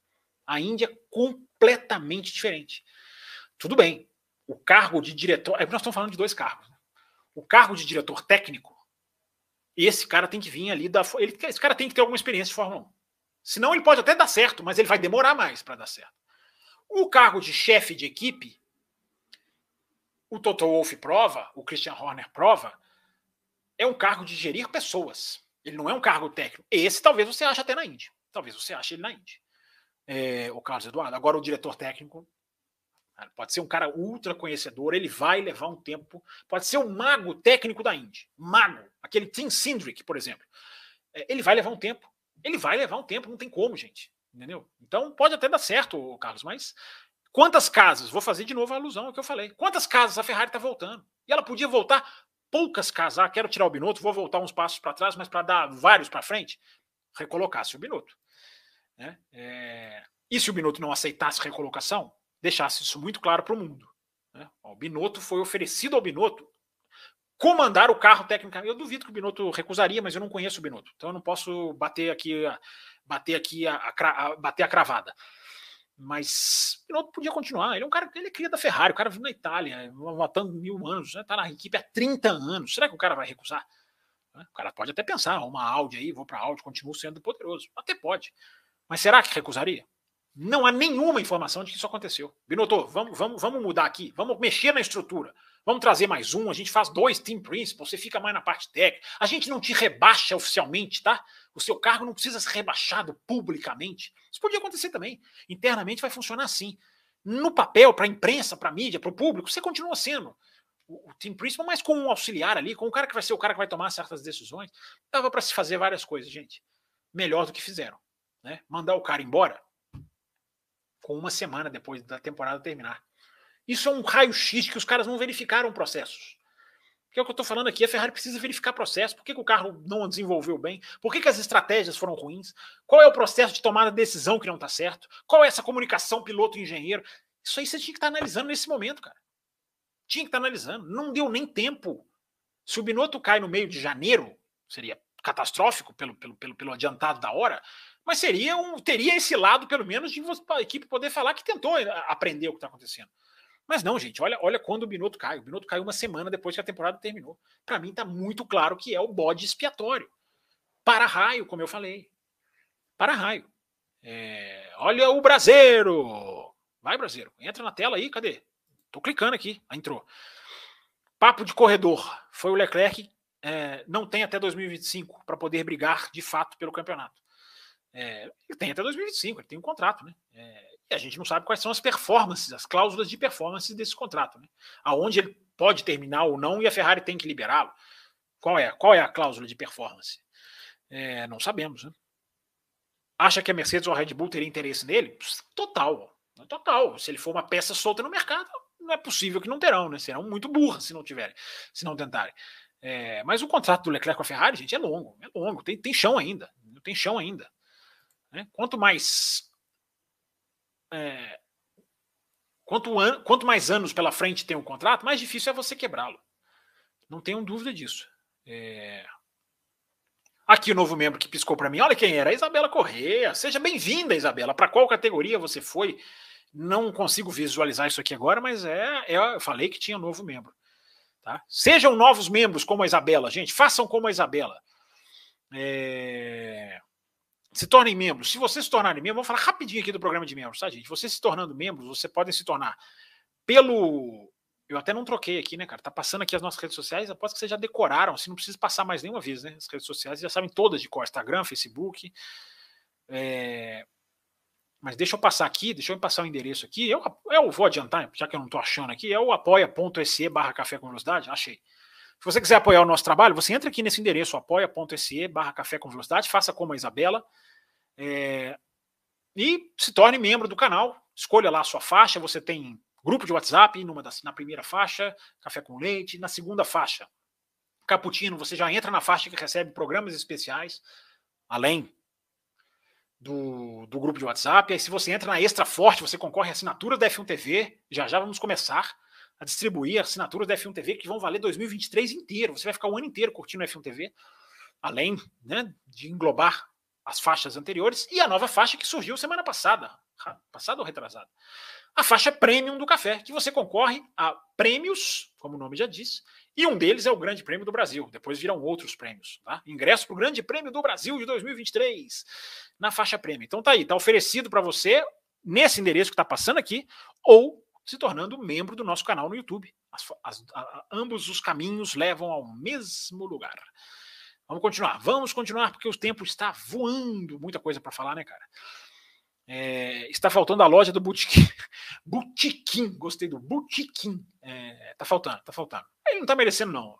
A Índia é completamente diferente. Tudo bem. O cargo de diretor. É que nós estamos falando de dois cargos. Né? O cargo de diretor técnico, esse cara tem que vir ali da. Ele, esse cara tem que ter alguma experiência de Fórmula 1. Senão ele pode até dar certo, mas ele vai demorar mais para dar certo. O cargo de chefe de equipe, o Toto Wolff prova, o Christian Horner prova, é um cargo de gerir pessoas. Ele não é um cargo técnico. Esse talvez você ache até na Indy. Talvez você ache ele na Indy. É, o Carlos Eduardo. Agora, o diretor técnico pode ser um cara ultra conhecedor, ele vai levar um tempo. Pode ser o um mago técnico da Indy. Mago. Aquele Tim Sindrick, por exemplo. É, ele vai levar um tempo. Ele vai levar um tempo, não tem como, gente. Entendeu? Então pode até dar certo, Carlos, mas quantas casas? Vou fazer de novo a alusão ao que eu falei. Quantas casas a Ferrari está voltando? E ela podia voltar poucas casas. Ah, quero tirar o Binotto, vou voltar uns passos para trás, mas para dar vários para frente, recolocasse o Binotto. Né? É... E se o Binotto não aceitasse recolocação, deixasse isso muito claro para o mundo. Né? O Binotto foi oferecido ao Binotto comandar o carro tecnicamente. Eu duvido que o Binotto recusaria, mas eu não conheço o Binotto, então eu não posso bater aqui, bater aqui a, a, a bater a cravada. Mas o Binotto podia continuar. Ele é um cara ele é cria da Ferrari, o cara vive na Itália, matando mil anos, né? tá na equipe há 30 anos. Será que o cara vai recusar? O cara pode até pensar, uma Audi aí, vou para Audi, continuo sendo poderoso. Até pode. Mas será que recusaria? Não há nenhuma informação de que isso aconteceu. Binotto, vamos, vamos, vamos mudar aqui, vamos mexer na estrutura. Vamos trazer mais um, a gente faz dois team principals, você fica mais na parte técnica. A gente não te rebaixa oficialmente, tá? O seu cargo não precisa ser rebaixado publicamente. Isso podia acontecer também. Internamente vai funcionar assim. No papel, para a imprensa, para a mídia, para o público, você continua sendo o, o team principal, mas com um auxiliar ali, com o cara que vai ser o cara que vai tomar certas decisões. Dava para se fazer várias coisas, gente. Melhor do que fizeram. Né? Mandar o cara embora com uma semana depois da temporada terminar. Isso é um raio-x que os caras não verificaram processos. Que é o que eu estou falando aqui, a Ferrari precisa verificar processos. Por que, que o carro não desenvolveu bem? Por que, que as estratégias foram ruins? Qual é o processo de tomada de decisão que não está certo? Qual é essa comunicação piloto-engenheiro? Isso aí você tinha que estar tá analisando nesse momento, cara. Tinha que estar tá analisando. Não deu nem tempo. Se o Binotto cai no meio de janeiro, seria catastrófico pelo, pelo, pelo, pelo adiantado da hora, mas seria um, teria esse lado, pelo menos, de a equipe poder falar que tentou eh, aprender o que está acontecendo. Mas não, gente, olha, olha quando o Binotto cai. O Binotto caiu uma semana depois que a temporada terminou. Para mim está muito claro que é o bode expiatório. Para raio, como eu falei. Para raio. É, olha o Brasileiro. Vai, Brasileiro. Entra na tela aí, cadê? Tô clicando aqui. Ah, entrou. Papo de corredor. Foi o Leclerc. É, não tem até 2025 para poder brigar de fato pelo campeonato. É, ele tem até 2025, ele tem um contrato, né? É, e a gente não sabe quais são as performances, as cláusulas de performance desse contrato, né? Aonde ele pode terminar ou não e a Ferrari tem que liberá-lo. Qual é? Qual é a cláusula de performance? É, não sabemos, né? Acha que a Mercedes ou a Red Bull teria interesse nele? Total, total. Se ele for uma peça solta no mercado, não é possível que não terão, né? Serão muito burras se não tiverem, se não tentarem. É, mas o contrato do Leclerc com a Ferrari, gente, é longo, é longo, tem, tem chão ainda, tem chão ainda. Né? Quanto mais. É, quanto, an, quanto mais anos pela frente tem um contrato, mais difícil é você quebrá-lo. Não tenham dúvida disso. É... Aqui o novo membro que piscou para mim, olha quem era, Isabela Correia. Seja bem-vinda, Isabela. Para qual categoria você foi? Não consigo visualizar isso aqui agora, mas é, é, eu falei que tinha novo membro. Tá? Sejam novos membros como a Isabela, gente. Façam como a Isabela. É se tornem membros. Se vocês se tornarem membros, vamos falar rapidinho aqui do programa de membros, tá, gente? Vocês se tornando membros, você podem se tornar pelo. Eu até não troquei aqui, né, cara? Tá passando aqui as nossas redes sociais, aposto que vocês já decoraram, assim, não precisa passar mais nenhuma vez, né? As redes sociais já sabem todas de cor: Instagram, Facebook. É... Mas deixa eu passar aqui, deixa eu passar o endereço aqui. Eu, eu vou adiantar, já que eu não tô achando aqui, é o apoia.se barra café com velocidade. Achei. Se você quiser apoiar o nosso trabalho, você entra aqui nesse endereço, apoia.se barra café com velocidade, faça como a Isabela. É, e se torne membro do canal. Escolha lá a sua faixa. Você tem grupo de WhatsApp numa das, na primeira faixa, café com leite. Na segunda faixa, cappuccino. Você já entra na faixa que recebe programas especiais, além do, do grupo de WhatsApp. Aí, se você entra na Extra Forte, você concorre a assinaturas da F1 TV. Já já vamos começar a distribuir assinaturas da F1 TV que vão valer 2023 inteiro. Você vai ficar o ano inteiro curtindo a F1 TV, além né, de englobar as faixas anteriores e a nova faixa que surgiu semana passada, passada ou retrasada. A faixa premium do café, que você concorre a prêmios, como o nome já diz, e um deles é o Grande Prêmio do Brasil. Depois virão outros prêmios. Tá? Ingresso para o Grande Prêmio do Brasil de 2023 na faixa prêmio. Então tá aí, tá oferecido para você nesse endereço que está passando aqui, ou se tornando membro do nosso canal no YouTube. As, as, a, ambos os caminhos levam ao mesmo lugar. Vamos continuar, vamos continuar, porque o tempo está voando. Muita coisa para falar, né, cara? É, está faltando a loja do Botequim. [laughs] Botequim, gostei do Botequim. É, tá faltando, tá faltando. Ele não tá merecendo, não.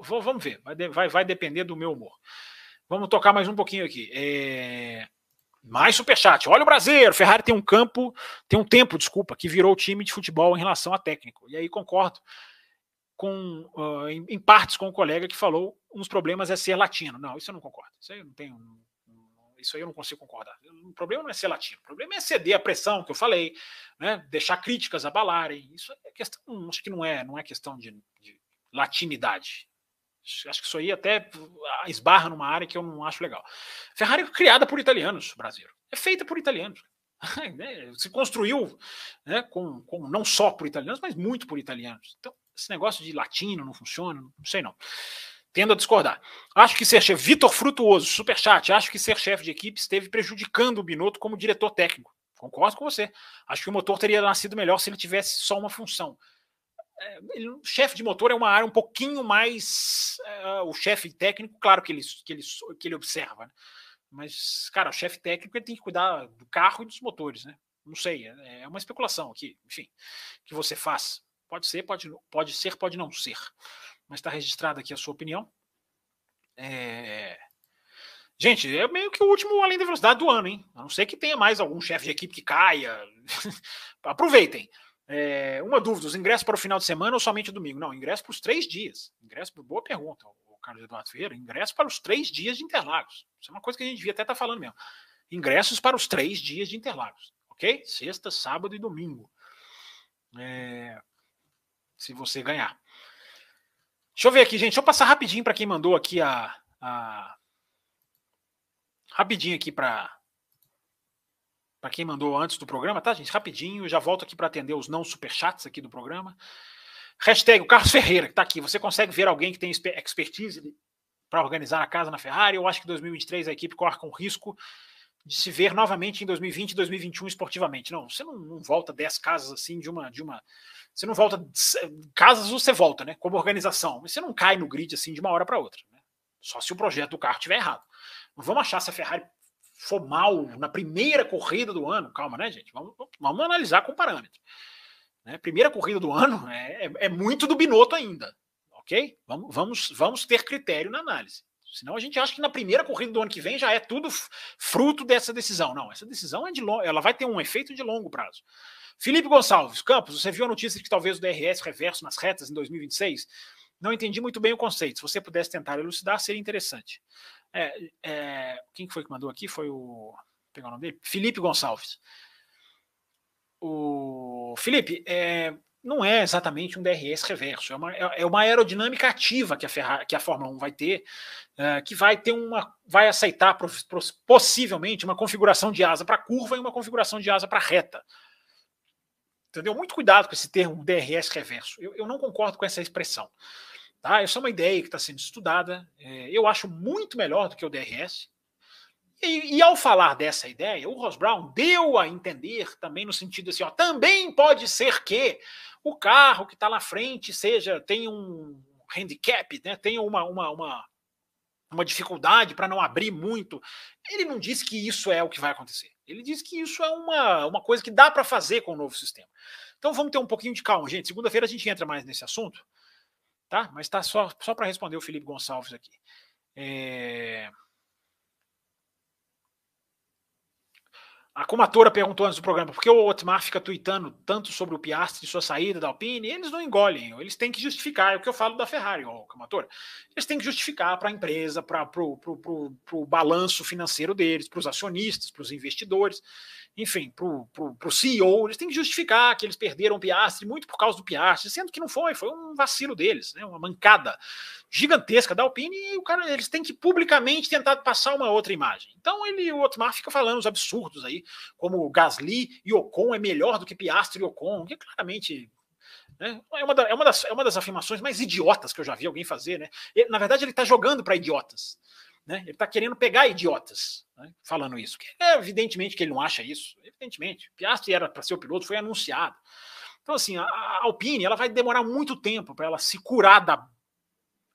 vamos ver, vai, vai, vai depender do meu humor. Vamos tocar mais um pouquinho aqui. É... Mais superchat. Olha o brasileiro. Ferrari tem um campo, tem um tempo, desculpa, que virou time de futebol em relação a técnico. E aí concordo com, uh, em, em, partes com o colega que falou um dos problemas é ser latino. Não, isso eu não concordo. Isso aí eu não tenho. Isso aí eu não consigo concordar. O problema não é ser latino. O problema é ceder a pressão que eu falei, né? deixar críticas abalarem. Isso é questão. Acho que não é, não é questão de, de latinidade. Acho que isso aí até esbarra numa área que eu não acho legal. Ferrari é criada por italianos, Brasil. É feita por italianos. [laughs] Né, se construiu né, com, com, não só por italianos, mas muito por italianos. Então, esse negócio de latino não funciona, não sei não. Tendo a discordar. Acho que ser chefe, Vitor Frutuoso, superchat, acho que ser chefe de equipe esteve prejudicando o Binotto como diretor técnico. Concordo com você. Acho que o motor teria nascido melhor se ele tivesse só uma função. É, chefe de motor é uma área um pouquinho mais. É, o chefe técnico, claro que ele, que ele, que ele observa, né? mas, cara, o chefe técnico ele tem que cuidar do carro e dos motores, né? Não sei, é, é uma especulação aqui, enfim, que você faz. Pode ser, pode, pode ser, pode não ser. Mas está registrada aqui a sua opinião. É... Gente, é meio que o último além da velocidade do ano, hein? A não ser que tenha mais algum chefe de equipe que caia. [laughs] Aproveitem. É, uma dúvida: os ingressos para o final de semana ou somente domingo? Não, ingresso para os três dias. Ingresso, boa pergunta, o Carlos Eduardo Ferreira. Ingresso para os três dias de Interlagos. Isso é uma coisa que a gente devia até estar tá falando mesmo. Ingressos para os três dias de Interlagos, ok? Sexta, sábado e domingo. É, se você ganhar. Deixa eu ver aqui, gente. Deixa eu passar rapidinho para quem mandou aqui a, a... rapidinho aqui para para quem mandou antes do programa, tá, gente? Rapidinho, já volto aqui para atender os não superchats aqui do programa. Hashtag o Carlos Ferreira, que está aqui. Você consegue ver alguém que tem expertise para organizar a casa na Ferrari? Eu acho que 2023 a equipe corre com risco de se ver novamente em 2020 e 2021 esportivamente. Não, você não, não volta 10 casas assim de uma. de uma Você não volta. Casas você volta, né? Como organização. Mas você não cai no grid assim de uma hora para outra. Né? Só se o projeto do carro estiver errado. Não vamos achar se a Ferrari for mal na primeira corrida do ano, calma, né, gente? Vamos, vamos analisar com parâmetro. Né? Primeira corrida do ano é, é, é, muito do Binotto ainda, ok? Vamos, vamos, vamos ter critério na análise. Senão a gente acha que na primeira corrida do ano que vem já é tudo fruto dessa decisão. Não, essa decisão é de longo, ela vai ter um efeito de longo prazo. Felipe Gonçalves, Campos, você viu a notícia de que talvez o DRS reverso nas retas em 2026? Não entendi muito bem o conceito. Se você pudesse tentar elucidar, seria interessante. É, é, quem foi que mandou aqui? Foi o. Vou pegar o nome dele? Felipe Gonçalves. O Felipe, é, não é exatamente um DRS reverso, é uma, é, é uma aerodinâmica ativa que a, Ferrari, que a Fórmula 1 vai ter, é, que vai ter uma. vai aceitar possivelmente uma configuração de asa para curva e uma configuração de asa para reta. Entendeu? Muito cuidado com esse termo DRS reverso. Eu, eu não concordo com essa expressão. Tá? Essa é uma ideia que está sendo estudada. É, eu acho muito melhor do que o DRS. E, e, ao falar dessa ideia, o Ross Brown deu a entender também no sentido assim, ó, também pode ser que o carro que está na frente seja tenha um handicap, né, tenha uma, uma, uma, uma dificuldade para não abrir muito. Ele não disse que isso é o que vai acontecer. Ele disse que isso é uma, uma coisa que dá para fazer com o novo sistema. Então vamos ter um pouquinho de calma, gente. Segunda-feira a gente entra mais nesse assunto tá? Mas tá só, só para responder o Felipe Gonçalves aqui. É... A comatora perguntou antes do programa por que o Otmar fica tweetando tanto sobre o Piastri e sua saída da Alpine. Eles não engolem, eles têm que justificar. É o que eu falo da Ferrari, ó, comatora. Eles têm que justificar para a empresa, para o balanço financeiro deles, para os acionistas, para os investidores enfim, para o CEO, eles têm que justificar que eles perderam o Piastri muito por causa do Piastri, sendo que não foi, foi um vacilo deles, né, uma mancada gigantesca da Alpine e o cara, eles têm que publicamente tentar passar uma outra imagem. Então ele, o Otmar fica falando os absurdos aí, como Gasly e Ocon é melhor do que Piastri e Ocon, que claramente né, é, uma da, é, uma das, é uma das afirmações mais idiotas que eu já vi alguém fazer. Né? Ele, na verdade, ele está jogando para idiotas. Né? Ele está querendo pegar idiotas né? falando isso. É, evidentemente que ele não acha isso. Evidentemente. Piastri era para ser o piloto, foi anunciado. Então, assim, a, Alpine ela vai demorar muito tempo para ela se curar da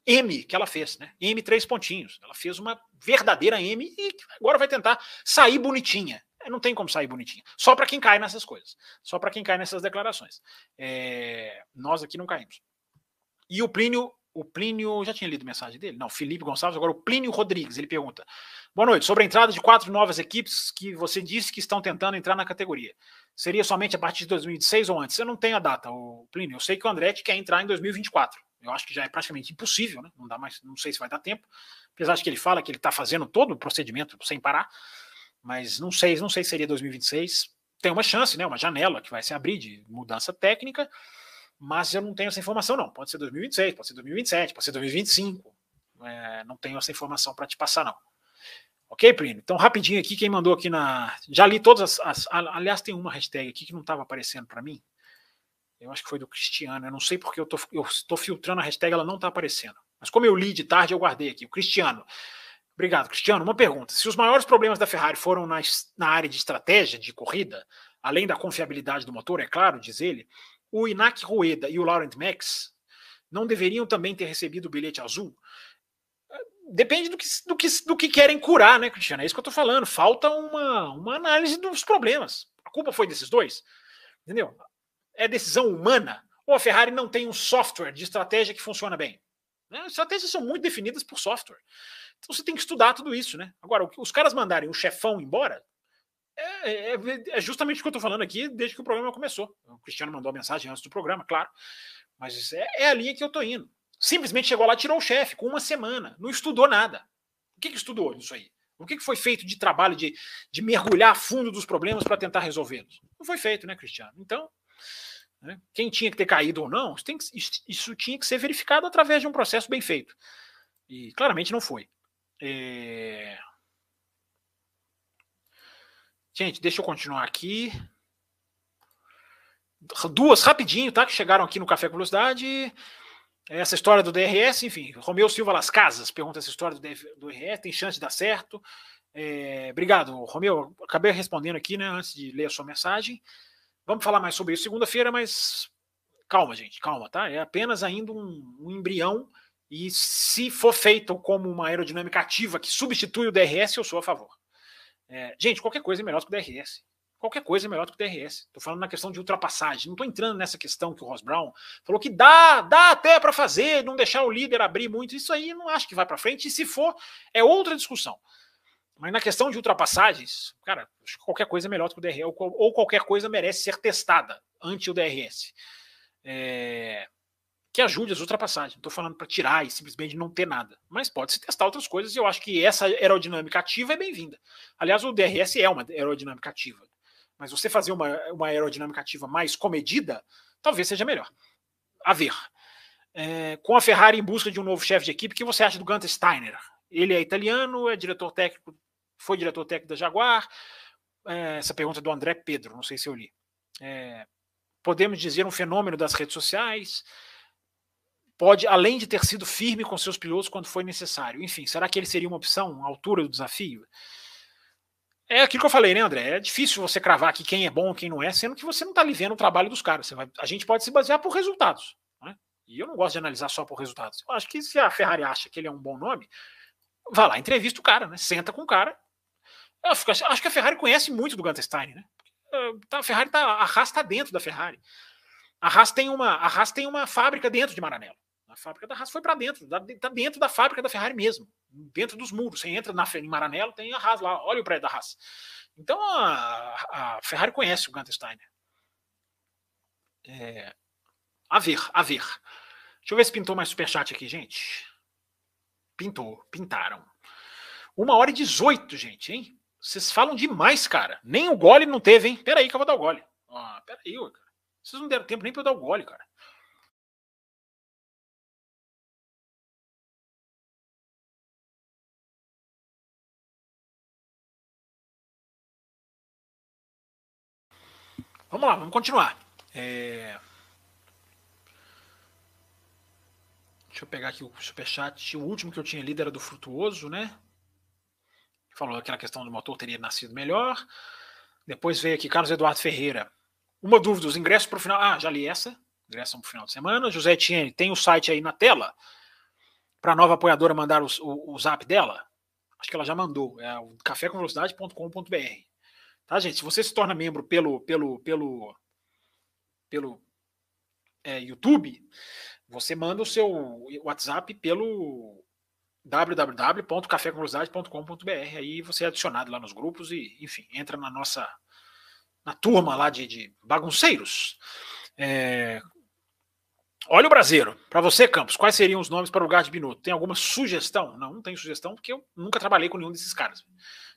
M que ela fez, né? M três pontinhos. Ela fez uma verdadeira M e agora vai tentar sair bonitinha. É, não tem como sair bonitinha. Só para quem cai nessas coisas. Só para quem cai nessas declarações. É... Nós aqui não caímos. E o Plínio o Plínio, já tinha lido mensagem dele? Não, Felipe Gonçalves, agora o Plínio Rodrigues, ele pergunta: Boa noite, sobre a entrada de quatro novas equipes que você disse que estão tentando entrar na categoria. Seria somente a partir de 2026 ou antes? Eu não tenho a data, o Plínio. Eu sei que o Andretti quer entrar em 2024. Eu acho que já é praticamente impossível, né? Não dá mais, não sei se vai dar tempo. Apesar de que ele fala que ele está fazendo todo o procedimento sem parar, mas não sei, não sei se seria 2026. Tem uma chance, né? Uma janela que vai se abrir de mudança técnica mas eu não tenho essa informação, não. Pode ser 2026, pode ser 2027, pode ser 2025. É, não tenho essa informação para te passar, não. Ok, Plínio? Então, rapidinho aqui, quem mandou aqui na. Já li todas as. as aliás, tem uma hashtag aqui que não estava aparecendo para mim. Eu acho que foi do Cristiano. Eu não sei porque eu tô, estou filtrando a hashtag, ela não está aparecendo. Mas como eu li de tarde, eu guardei aqui. O Cristiano. Obrigado, Cristiano. Uma pergunta. Se os maiores problemas da Ferrari foram na, na área de estratégia de corrida, além da confiabilidade do motor, é claro, diz ele, o Inak Rueda e o Laurent Max não deveriam também ter recebido o bilhete azul? Depende do que, do que, do que querem curar, né, Cristiano? É isso que eu estou falando. Falta uma, uma análise dos problemas. A culpa foi desses dois? Entendeu? É decisão humana? Ou a Ferrari não tem um software de estratégia que funciona bem? Né? As estratégias são muito definidas por software. Então você tem que estudar tudo isso, né? Agora, os caras mandarem o chefão embora, é, é, é, justamente o que eu estou falando aqui desde que o programa começou. O Cristiano mandou a mensagem antes do programa, claro. Mas é, é a linha que eu estou indo. Simplesmente chegou lá, tirou o chefe com uma semana. Não estudou nada. O que, que estudou nisso aí? O que, que foi feito de trabalho de, de mergulhar fundo dos problemas para tentar resolvê-los? Não foi feito, né, Cristiano? Então, né, quem tinha que ter caído ou não, isso, que, isso, tinha que ser verificado através de um processo bem feito. E claramente não foi. É... Gente, deixa eu continuar aqui. Duas rapidinho, tá? Que chegaram aqui no Café com Velocidade. Essa história do DRS, enfim. Romeu Silva Las Casas pergunta essa história do, DRS, tem chance de dar certo? É, obrigado, Romeu. Acabei respondendo aqui, né, antes de ler a sua mensagem. Vamos falar mais sobre isso segunda-feira, mas calma, gente, calma, tá? É apenas ainda um, um embrião. E se for feito como uma aerodinâmica ativa que substitui o DRS, eu sou a favor. É, gente, qualquer coisa é melhor do que o DRS. Qualquer coisa é melhor do que o DRS. Estou falando na questão de ultrapassagem. Não estou entrando nessa questão que o Ross Brown falou que dá, dá até para fazer, não deixar o líder abrir muito. Isso aí não acho que vai para frente. E se for, é outra discussão. Mas na questão de ultrapassagens, cara, qualquer coisa é melhor do que o DRS, ou, ou qualquer coisa merece ser testada ante o DRS. É, que ajude as ultrapassagens. Não estou falando para tirar e simplesmente não ter nada. Mas pode-se testar outras coisas e eu acho que essa aerodinâmica ativa é bem-vinda. Aliás, o DRS é uma aerodinâmica ativa. Mas você fazer uma, uma aerodinâmica ativa mais comedida, talvez seja melhor. A ver. É, com a Ferrari em busca de um novo chefe de equipe, o que você acha do Gunther Steiner? Ele é italiano, é diretor técnico, foi diretor técnico da Jaguar. É, essa pergunta é do André Pedro, não sei se eu li. É, podemos dizer um fenômeno das redes sociais pode, além de ter sido firme com seus pilotos quando foi necessário. Enfim, será que ele seria uma opção à altura do desafio? É aquilo que eu falei, né, André? É difícil você cravar aqui quem é bom e quem não é, sendo que você não está vendo o trabalho dos caras. Vai, a gente pode se basear por resultados. Né? E eu não gosto de analisar só por resultados. Eu acho que se a Ferrari acha que ele é um bom nome, vá lá, entrevista o cara, né? Senta com o cara. Eu acho que a Ferrari conhece muito do Gunter Stein, né? Tá, a Ferrari tá, a Haas está dentro da Ferrari. A Haas tem uma, a Haas tem uma fábrica dentro de Maranello. A fábrica da Haas foi para dentro, está dentro da fábrica da Ferrari mesmo, dentro dos muros. Você entra na, em Maranello, tem a Haas lá, olha o prédio da Haas. Então a, a Ferrari conhece o Gunther. É, a ver, a ver. Deixa eu ver se pintou mais superchat aqui, gente. Pintou, pintaram. Uma hora e 18, gente, hein? Vocês falam demais, cara. Nem o gole não teve, hein? Pera aí que eu vou dar o gole. Ah, pera aí, cara. Vocês não deram tempo nem para eu dar o gole, cara. Vamos lá, vamos continuar. É... Deixa eu pegar aqui o superchat. O último que eu tinha lido era do Frutuoso, né? Falou aquela questão do motor teria nascido melhor. Depois veio aqui Carlos Eduardo Ferreira. Uma dúvida: os ingressos para o final. Ah, já li essa. Ingressos para o final de semana. José Etienne, tem o site aí na tela para a nova apoiadora mandar o, o, o, zap dela? Acho que ela já mandou. É o cafécomvelocidade.com.br. Tá, gente? Se você se torna membro pelo pelo pelo pelo é, YouTube, você manda o seu WhatsApp pelo www.cafécomvelocidade.com.br. Aí você é adicionado lá nos grupos e, enfim, entra na nossa na turma lá de, de bagunceiros. É... Olha o Brasileiro. Para você, Campos, quais seriam os nomes para o lugar de Binotto? Tem alguma sugestão? Não, não tem sugestão, porque eu nunca trabalhei com nenhum desses caras.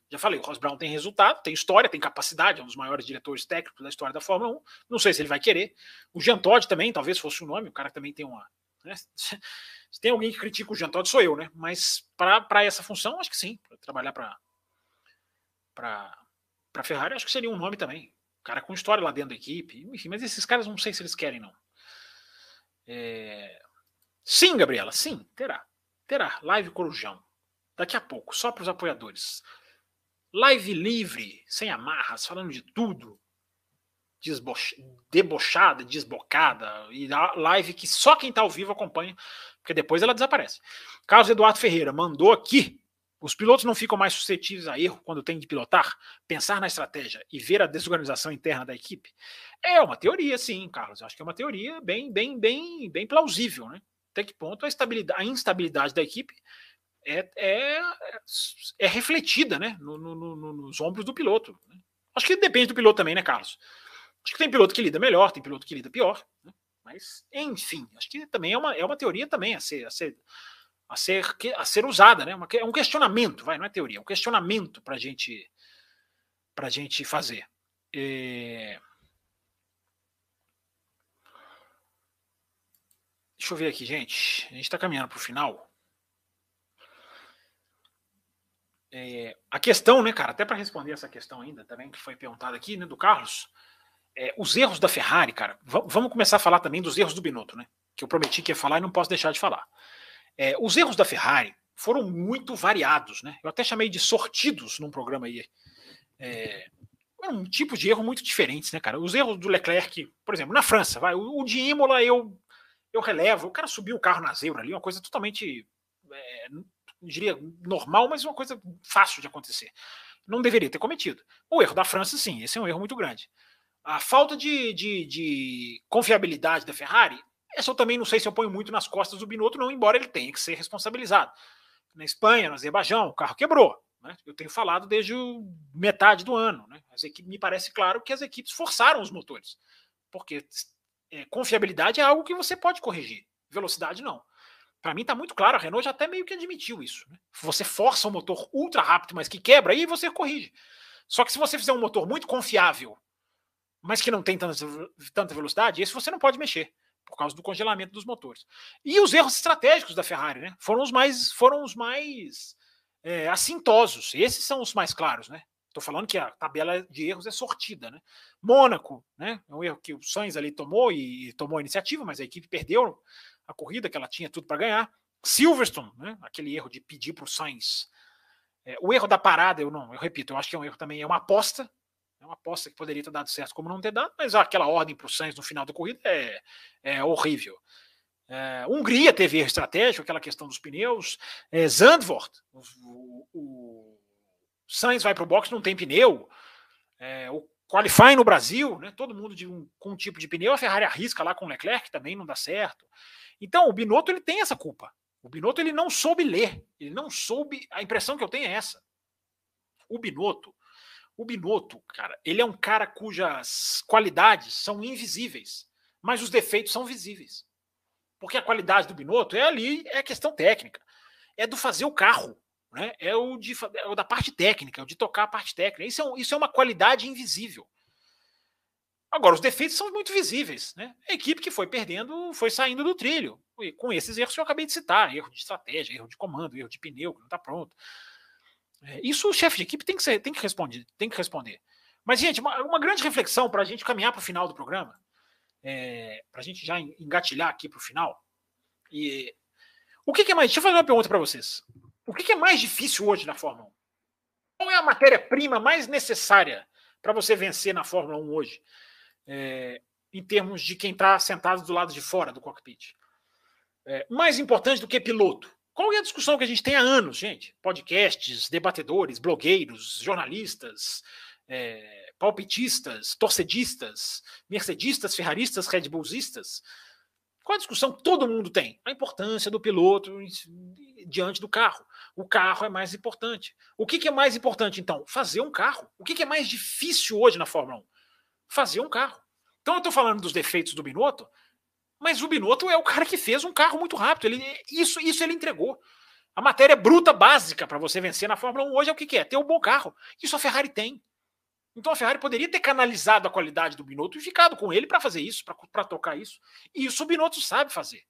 Já falei, o Ross Brown tem resultado, tem história, tem capacidade, é um dos maiores diretores técnicos da história da Fórmula 1. Não sei se ele vai querer. O Jean Todt também, talvez fosse o nome, o cara também tem uma. Né? [laughs] Se tem alguém que critica o Jean Todt, sou eu, né? Mas para essa função, acho que sim. Para trabalhar para para Ferrari, acho que seria um nome também. Cara com história lá dentro da equipe. Enfim, mas esses caras não sei se eles querem, não. É... Sim, Gabriela, sim, terá. Terá. Live Corujão. Daqui a pouco, só para os apoiadores. Live livre, sem amarras, falando de tudo. debochada, desbocada. E live que só quem está ao vivo acompanha, porque depois ela desaparece. Carlos Eduardo Ferreira mandou aqui. Os pilotos não ficam mais suscetíveis a erro quando tem de pilotar, pensar na estratégia e ver a desorganização interna da equipe? É uma teoria, sim, Carlos. acho que é uma teoria bem, bem, bem, bem plausível, né? Até que ponto a, estabilidade, a instabilidade da equipe é, é, é refletida né, no, no, no, nos ombros do piloto. Né? Acho que depende do piloto também, né, Carlos? Acho que tem piloto que lida melhor, tem piloto que lida pior. Né? Mas, enfim, acho que também é uma, é uma teoria também a ser, a ser, a ser, a ser usada, né? Uma, é um questionamento, vai, não é teoria, é um questionamento para gente, a gente fazer. É... Deixa eu ver aqui, gente. A gente está caminhando para o final. É, a questão, né, cara, até para responder essa questão ainda também, que foi perguntada aqui, né, do Carlos, é, os erros da Ferrari, cara, vamos começar a falar também dos erros do Binotto, né, que eu prometi que ia falar e não posso deixar de falar. É, os erros da Ferrari foram muito variados, né, eu até chamei de sortidos num programa aí. É, um tipo de erro muito diferentes, né, cara? Os erros do Leclerc, por exemplo, na França, vai, o, o de Imola eu, eu relevo, o cara subiu o carro na zebra ali, uma coisa totalmente é, diria normal, mas uma coisa fácil de acontecer. Não deveria ter cometido. O erro da França, sim, esse é um erro muito grande. A falta de, de, de confiabilidade da Ferrari, essa eu também não sei se eu ponho muito nas costas do Binotto, não, embora ele tenha que ser responsabilizado. Na Espanha, no Azerbaijão, o carro quebrou. Né? Eu tenho falado desde metade do ano. Né? As equipes, me parece claro que as equipes forçaram os motores. Porque é, confiabilidade é algo que você pode corrigir, velocidade não. Para mim está muito claro, a Renault já até meio que admitiu isso. Né? Você força um motor ultra rápido, mas que quebra, aí você corrige. Só que se você fizer um motor muito confiável, mas que não tem tanta, tanta velocidade, esse você não pode mexer, por causa do congelamento dos motores. E os erros estratégicos da Ferrari, né? Foram os mais, foram os mais é, assintosos. Esses são os mais claros, né? Estou falando que a tabela de erros é sortida, né? Mônaco, né? É um erro que o Sainz ali tomou e tomou a iniciativa, mas a equipe perdeu a corrida, que ela tinha tudo para ganhar. Silverstone, né, aquele erro de pedir para o Sainz. É, o erro da parada, eu não, eu repito, eu acho que é um erro também, é uma aposta. É uma aposta que poderia ter dado certo, como não ter dado, mas aquela ordem para o Sainz no final da corrida é, é horrível. É, Hungria teve erro estratégico, aquela questão dos pneus. É, Zandvoort, o, o, o Sainz vai para o box, não tem pneu. É, o qualifying no Brasil, né, todo mundo de um, com um tipo de pneu, a Ferrari arrisca lá com o Leclerc, também não dá certo. Então, o Binotto ele tem essa culpa. O Binotto ele não soube ler, ele não soube. A impressão que eu tenho é essa. O Binotto, o Binotto, cara, ele é um cara cujas qualidades são invisíveis, mas os defeitos são visíveis. Porque a qualidade do Binotto é ali, é questão técnica, é do fazer o carro, né? É o, de, é o da parte técnica, é o de tocar a parte técnica. Isso é, isso é uma qualidade invisível. Agora, os defeitos são muito visíveis. Né? A equipe que foi perdendo foi saindo do trilho. E com esses erros que eu acabei de citar: erro de estratégia, erro de comando, erro de pneu que não está pronto. É, isso o chefe de equipe tem que, ser, tem que, responder, tem que responder. Mas, gente, uma, uma grande reflexão para a gente caminhar para o final do programa, é, para a gente já engatilhar aqui para o final. E o que, que, é mais. Deixa eu fazer uma pergunta para vocês. O que, que é mais difícil hoje na Fórmula 1? Qual é a matéria-prima mais necessária para você vencer na Fórmula 1 hoje? é, em termos de quem está sentado do lado de fora do cockpit. É, mais importante do que piloto. Qual é a discussão que a gente tem há anos, gente? Podcasts, debatedores, blogueiros, jornalistas, é, palpitistas, torcedistas, mercedistas, ferraristas, red bullsistas. Qual a discussão que todo mundo tem? A importância do piloto diante do carro. O carro é mais importante. O que, que é mais importante, então? Fazer um carro. O que, que é mais difícil hoje na Fórmula 1? Fazer um carro. Então eu estou falando dos defeitos do Binotto, mas o Binotto é o cara que fez um carro muito rápido. Ele, isso, isso ele entregou. A matéria bruta básica para você vencer na Fórmula 1 hoje é o que, que é? Ter um bom carro. Isso a Ferrari tem. Então a Ferrari poderia ter canalizado a qualidade do Binotto e ficado com ele para fazer isso, para tocar isso. E isso o Binotto sabe fazer.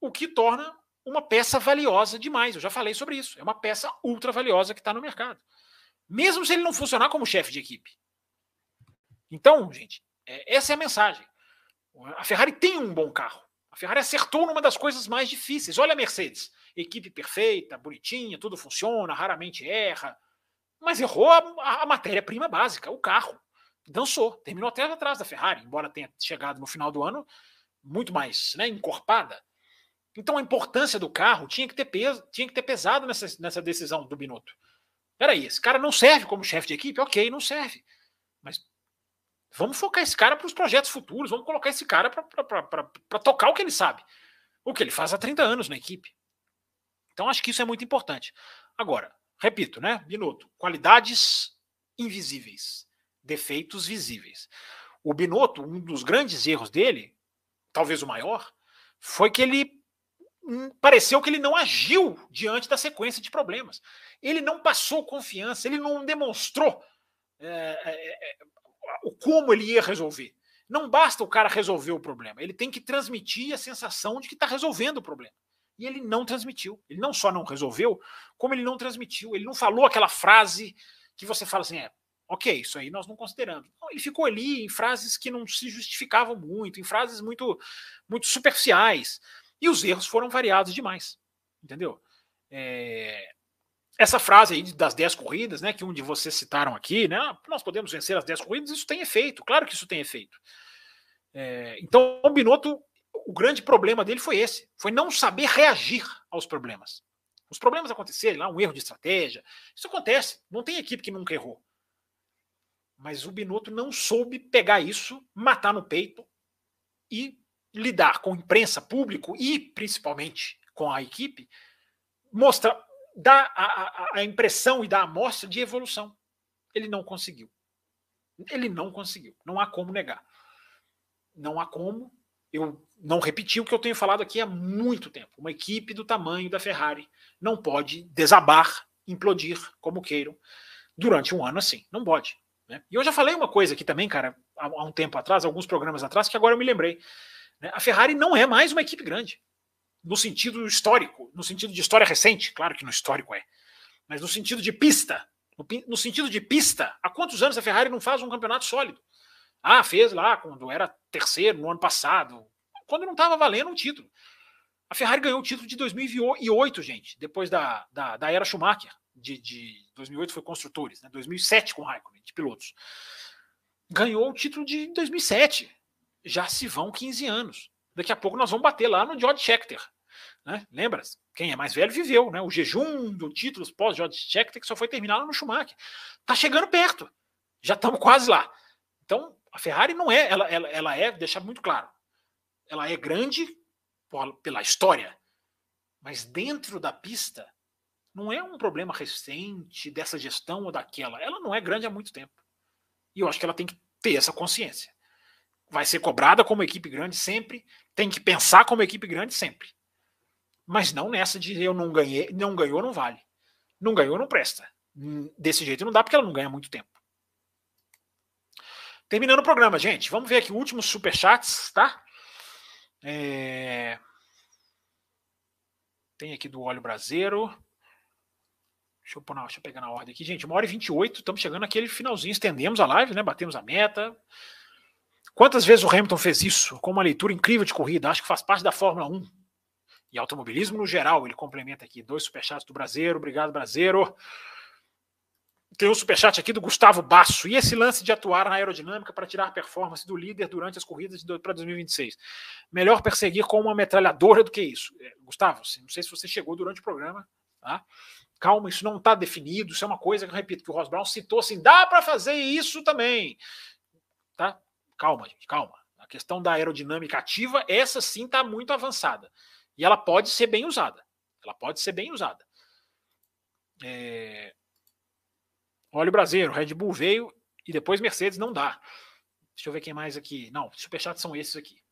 O que torna uma peça valiosa demais. Eu já falei sobre isso. É uma peça ultra valiosa que está no mercado. Mesmo se ele não funcionar como chefe de equipe. Então, gente, é, essa é a mensagem. A Ferrari tem um bom carro. A Ferrari acertou numa das coisas mais difíceis. Olha a Mercedes. Equipe perfeita, bonitinha, tudo funciona, raramente erra mas errou a, a matéria-prima básica, o carro. Dançou, terminou até atrás da Ferrari, embora tenha chegado no final do ano muito mais né, encorpada. Então a importância do carro tinha que ter peso, tinha que ter pesado nessa, nessa decisão do Binotto. Peraí, esse cara não serve como chefe de equipe? Ok, não serve. Vamos focar esse cara para os projetos futuros, vamos colocar esse cara para tocar o que ele sabe. O que ele faz há 30 anos na equipe. Então acho que isso é muito importante. Agora, Repito, né? Binotto, qualidades invisíveis, defeitos visíveis. O Binotto, um dos grandes erros dele, talvez o maior, foi que ele hum, pareceu que ele não agiu diante da sequência de problemas. Ele não passou confiança, ele não demonstrou é, é, o como ele ia resolver. Não basta o cara resolver o problema, ele tem que transmitir a sensação de que está resolvendo o problema. E ele não transmitiu. Ele não só não resolveu, como ele não transmitiu. Ele não falou aquela frase que você fala assim: é, ok, isso aí nós não consideramos. Não, ele ficou ali em frases que não se justificavam muito, em frases muito, muito superficiais. E os erros foram variados demais. Entendeu? É, essa frase aí das 10 corridas, né, que um de vocês citaram aqui, né, nós podemos vencer as 10 corridas, isso tem efeito, claro que isso tem efeito. É, então, o Binotto o grande problema dele foi esse, foi não saber reagir aos problemas. Os problemas acontecerem lá, um erro de estratégia, isso acontece, não tem equipe que nunca errou. Mas o Binotto não soube pegar isso, matar no peito e lidar com imprensa, público e principalmente com a equipe, mostrar, dar a, a, a impressão e dar a amostra de evolução. Ele não conseguiu. Ele não conseguiu. Não há como negar. Não há como eu não repeti o que eu tenho falado aqui há muito tempo. Uma equipe do tamanho da Ferrari não pode desabar, implodir, como queiram, durante um ano assim. Não pode. Né? E eu já falei uma coisa aqui também, cara, há, um tempo atrás, alguns programas atrás, que agora eu me lembrei. Né? A Ferrari não é mais uma equipe grande. No sentido histórico, no sentido de história recente, claro que no histórico é, mas no sentido de pista. No, sentido de pista, há quantos anos a Ferrari não faz um campeonato sólido? Ah, fez lá quando era terceiro no ano passado, quando não estava valendo um título. A Ferrari ganhou o título de 2008, gente, depois da, da, da era Schumacher. De, de 2008 foi construtores, né? 2007 com Raikkonen, de pilotos. Ganhou o título de 2007. Já se vão 15 anos. Daqui a pouco nós vamos bater lá no George Scheckter. Né? Lembra? Quem é mais velho viveu, né? O jejum do títulos pós George Scheckter que só foi terminado no Schumacher. Tá chegando perto. Já estamos quase lá. Então, a Ferrari não é, ela, ela, ela é, deixar muito claro, ela é grande pela história, mas dentro da pista não é um problema recente dessa gestão ou daquela. Ela não é grande há muito tempo. E eu acho que ela tem que ter essa consciência. Vai ser cobrada como equipe grande sempre, tem que pensar como equipe grande sempre. Mas não nessa de eu não ganhei, não ganhou, não vale. Não ganhou, não presta. Desse jeito não dá porque ela não ganha muito tempo. Terminando o programa, gente. Vamos ver aqui últimos superchats, tá? É... Tem aqui do óleo braseiro. Deixa eu, na, deixa eu pegar na ordem aqui, gente. Uma hora e 28, estamos chegando naquele finalzinho. Estendemos a live, né? Batemos a meta. Quantas vezes o Hamilton fez isso? Com uma leitura incrível de corrida. Acho que faz parte da Fórmula 1. E automobilismo no geral. Ele complementa aqui. Dois superchats do Brasileiro. Obrigado, Brasileiro. Tem um superchat aqui do Gustavo Basso. E esse lance de atuar na aerodinâmica para tirar performance do líder durante as corridas para 2026? Melhor perseguir com uma metralhadora do que isso. É, Gustavo, não sei se você chegou durante o programa. Tá? Calma, isso não está definido. Isso é uma coisa que eu repito, que o Ross Brown citou assim: dá para fazer isso também. Tá? Calma, gente, calma. questão da aerodinâmica ativa, essa sim está muito avançada. E ela pode ser bem usada. Ela pode ser bem usada. É... Olha o Brasileiro, Red Bull veio e depois Mercedes não dá. Deixa eu ver quem mais aqui. Não, superchat são esses aqui.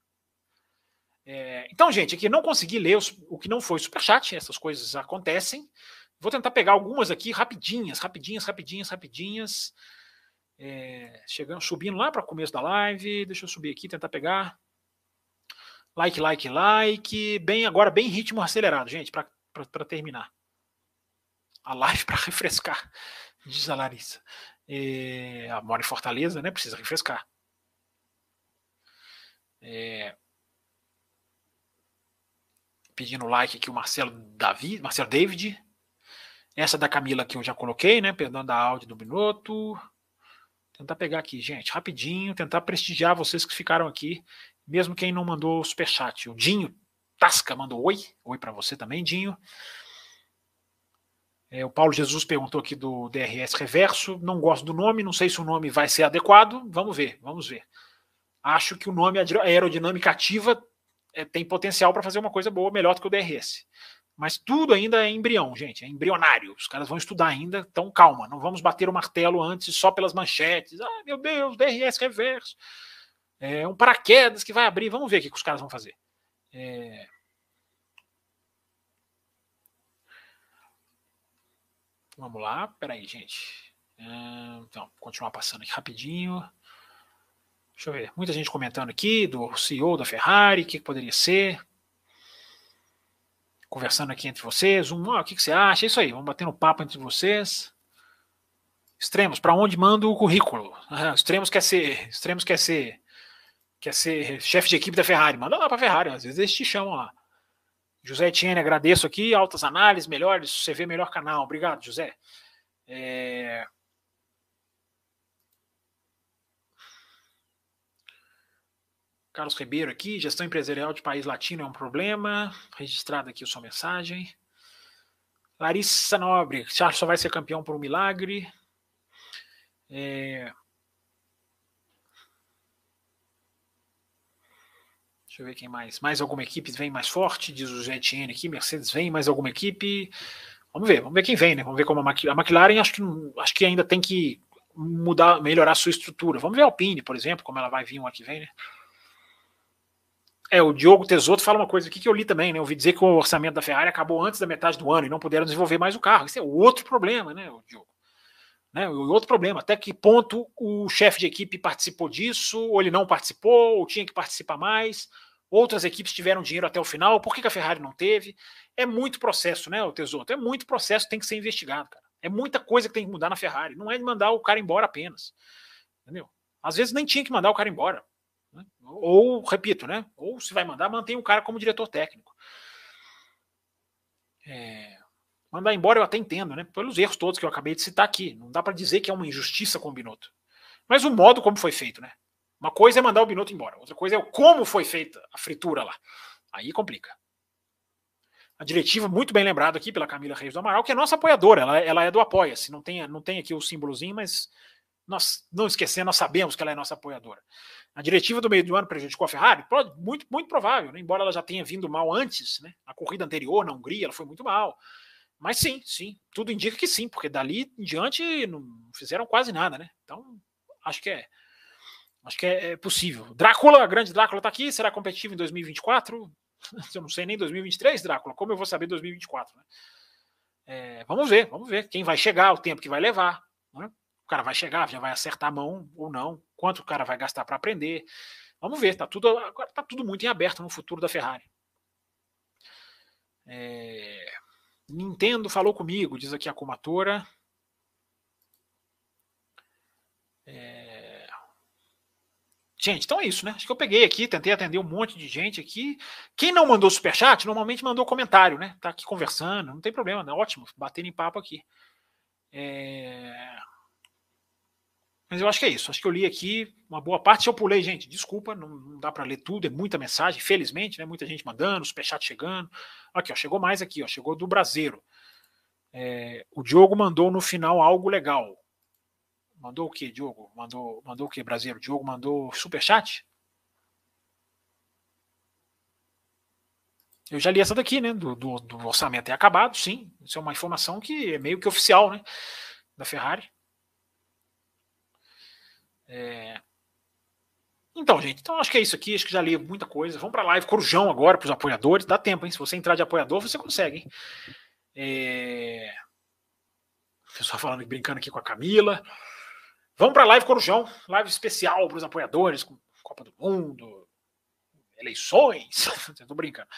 É... Então, gente, aqui não consegui ler o que não foi superchat, essas coisas acontecem. Vou tentar pegar algumas aqui rapidinhas, rapidinhas, rapidinhas, rapidinhas. É, chegando, subindo lá para o começo da live. Deixa eu subir aqui, tentar pegar. Like, like, like. Bem, agora bem ritmo acelerado, gente, para terminar. A live [laughs] para refrescar, diz a Larissa. É, mora em Fortaleza, né? Precisa refrescar. É, pedindo like aqui o Marcelo Davi, Marcelo David. Essa da Camila que eu já coloquei, né? Perdão da áudio do Minuto. Tentar pegar aqui, gente, rapidinho, tentar prestigiar vocês que ficaram aqui, mesmo quem não mandou superchat. O Dinho Tasca mandou oi. Oi para você também, Dinho. É, o Paulo Jesus perguntou aqui do DRS reverso. Não gosto do nome, não sei se o nome vai ser adequado. Vamos ver, vamos ver. Acho que o nome aerodinâmica ativa é, tem potencial para fazer uma coisa boa, melhor do que o DRS. Mas tudo ainda é embrião, gente, é embrionário. Os caras vão estudar ainda, então calma, não vamos bater o martelo antes só pelas manchetes. Ah, meu Deus, DRS reverso. É um paraquedas que vai abrir, vamos ver o que os caras vão fazer. É... Vamos lá, peraí, gente. É, então, continuar passando aqui rapidinho. Deixa eu ver. Muita gente comentando aqui do CEO da Ferrari, o que poderia ser conversando aqui entre vocês. Um, oh, o que, que você acha? Isso aí, vamos batendo papo entre vocês. Extremos, para onde manda o currículo? Ah, extremos quer ser, extremos quer ser, quer ser chefe de equipe da Ferrari. Manda lá para Ferrari, às vezes eles te chamam lá. José Etienne, agradeço aqui, altas análises, melhores, você vê melhor canal. Obrigado, José. É... Carlos Ribeiro aqui, gestão empresarial de país latino é um problema. Registrado aqui a sua mensagem. Larissa Nobre, Charles só vai ser campeão por um milagre. É... Deixa eu ver quem mais. Mais alguma equipe vem mais forte, diz o GTN aqui. Mercedes vem, mais alguma equipe. Vamos ver, vamos ver quem vem, né? Vamos ver como a McLaren, acho que, acho que ainda tem que mudar, melhorar a sua estrutura. Vamos ver a Alpine, por exemplo, como ela vai vir um ano que vem, né? É, o Diogo Tesoto fala uma coisa aqui que eu li também, né? Eu ouvi dizer que o orçamento da Ferrari acabou antes da metade do ano e não puderam desenvolver mais o carro. Isso é outro problema, né, Diogo? Né? Outro problema. Até que ponto o chefe de equipe participou disso, ou ele não participou, ou tinha que participar mais. Outras equipes tiveram dinheiro até o final, por que, que a Ferrari não teve? É muito processo, né, o Tesoto? É muito processo, tem que ser investigado, cara. É muita coisa que tem que mudar na Ferrari. Não é mandar o cara embora apenas. Entendeu? Às vezes nem tinha que mandar o cara embora. Né? Ou, repito, né? Ou se vai mandar, mantém o cara como diretor técnico. É, mandar embora eu até entendo, né? Pelos erros todos que eu acabei de citar aqui. Não dá para dizer que é uma injustiça com o Binotto. Mas o modo como foi feito, né? Uma coisa é mandar o Binotto embora, outra coisa é como foi feita a fritura lá. Aí complica. A diretiva, muito bem lembrado aqui pela Camila Reis do Amaral, que é nossa apoiadora, ela, ela é do Apoia-se. Não tem, não tem aqui o símbolozinho, mas nós não esquecendo, nós sabemos que ela é nossa apoiadora. A diretiva do meio do ano prejudicou a Ferrari? Muito, muito provável, né? embora ela já tenha vindo mal antes, né? Na corrida anterior, na Hungria, ela foi muito mal. Mas sim, sim, tudo indica que sim, porque dali em diante não fizeram quase nada, né? Então, acho que é. Acho que é, é possível. Drácula, grande Drácula está aqui, será competitivo em 2024? [laughs] Eu não sei nem 2023, Drácula, como eu vou saber 2024, né? É, vamos ver, vamos ver quem vai chegar, o tempo que vai levar. Né? O cara vai chegar, já vai acertar a mão ou não, quanto o cara vai gastar para aprender. Vamos ver, tá tudo agora tá tudo muito em aberto no futuro da Ferrari. É, Nintendo falou comigo, diz aqui a Comatora. É, gente, então é isso, né? Acho que eu peguei aqui, tentei atender um monte de gente aqui. Quem não mandou superchat, normalmente mandou comentário, né? Tá aqui conversando, não tem problema, né? Ótimo, batendo em papo aqui. É... Mas eu acho que é isso. Acho que eu li aqui uma boa parte. Se eu pulei, gente, desculpa, não, não dá para ler tudo, é muita mensagem, felizmente, né? Muita gente mandando, superchat chegando. Aqui, ó, chegou mais aqui, ó, chegou do brasileiro. É, o Diogo mandou no final algo legal. Mandou o quê, Diogo? Mandou, mandou o quê, brasileiro? Diogo mandou superchat? Eu já li essa daqui, né? Do, do, do orçamento é acabado, sim. Isso é uma informação que é meio que oficial, né? Da Ferrari. É... Então, gente, então acho que é isso aqui. Acho que já li muita coisa. Vamos para a live Corujão agora para os apoiadores. Dá tempo, hein? Se você entrar de apoiador, você consegue, hein? É... Pessoal falando brincando aqui com a Camila. Vamos para a live Corujão, live especial para os apoiadores, com Copa do Mundo, eleições. [laughs] Estou brincando.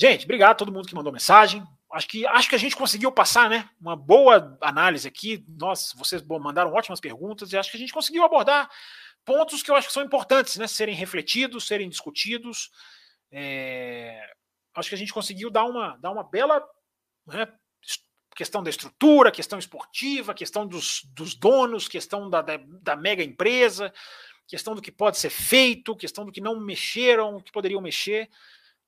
Gente, obrigado a todo mundo que mandou mensagem. Acho que, acho que a gente conseguiu passar, né? Uma boa análise aqui. Nós, vocês mandaram ótimas perguntas e acho que a gente conseguiu abordar pontos que eu acho que são importantes, né? Serem refletidos, serem discutidos. É... Acho que a gente conseguiu dar uma, dar uma bela né, questão da estrutura, questão esportiva, questão dos, dos donos, questão da, da, da, mega empresa, questão do que pode ser feito, questão do que não mexeram, que poderiam mexer.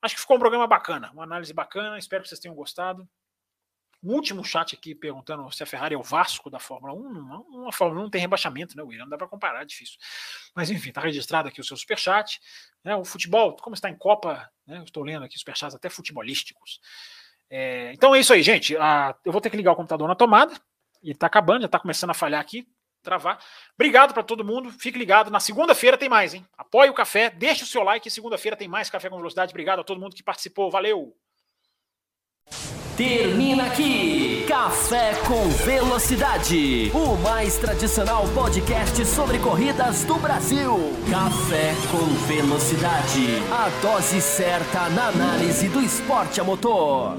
Acho que ficou um programa bacana, uma análise bacana, espero que vocês tenham gostado. O último chat aqui perguntando se a Ferrari é o Vasco da Fórmula 1. Não, uma Fórmula 1 não tem rebaixamento, né, William? Não dá para comparar, é difícil. Mas enfim, está registrado aqui o seu superchat. Né, o futebol, como está em Copa, né, estou lendo aqui superchats até futebolísticos. É, então é isso aí, gente. Ah, eu vou ter que ligar o computador na tomada. E está acabando, já está começando a falhar aqui travar. Obrigado para todo mundo. Fique ligado. Na segunda-feira tem mais, hein? Apoie o café, deixe o seu like. Segunda-feira tem mais Café com Velocidade. Obrigado a todo mundo que participou. Valeu! Termina aqui Café com Velocidade, o mais tradicional podcast sobre corridas do Brasil. Café com Velocidade, a dose certa na análise do esporte a motor.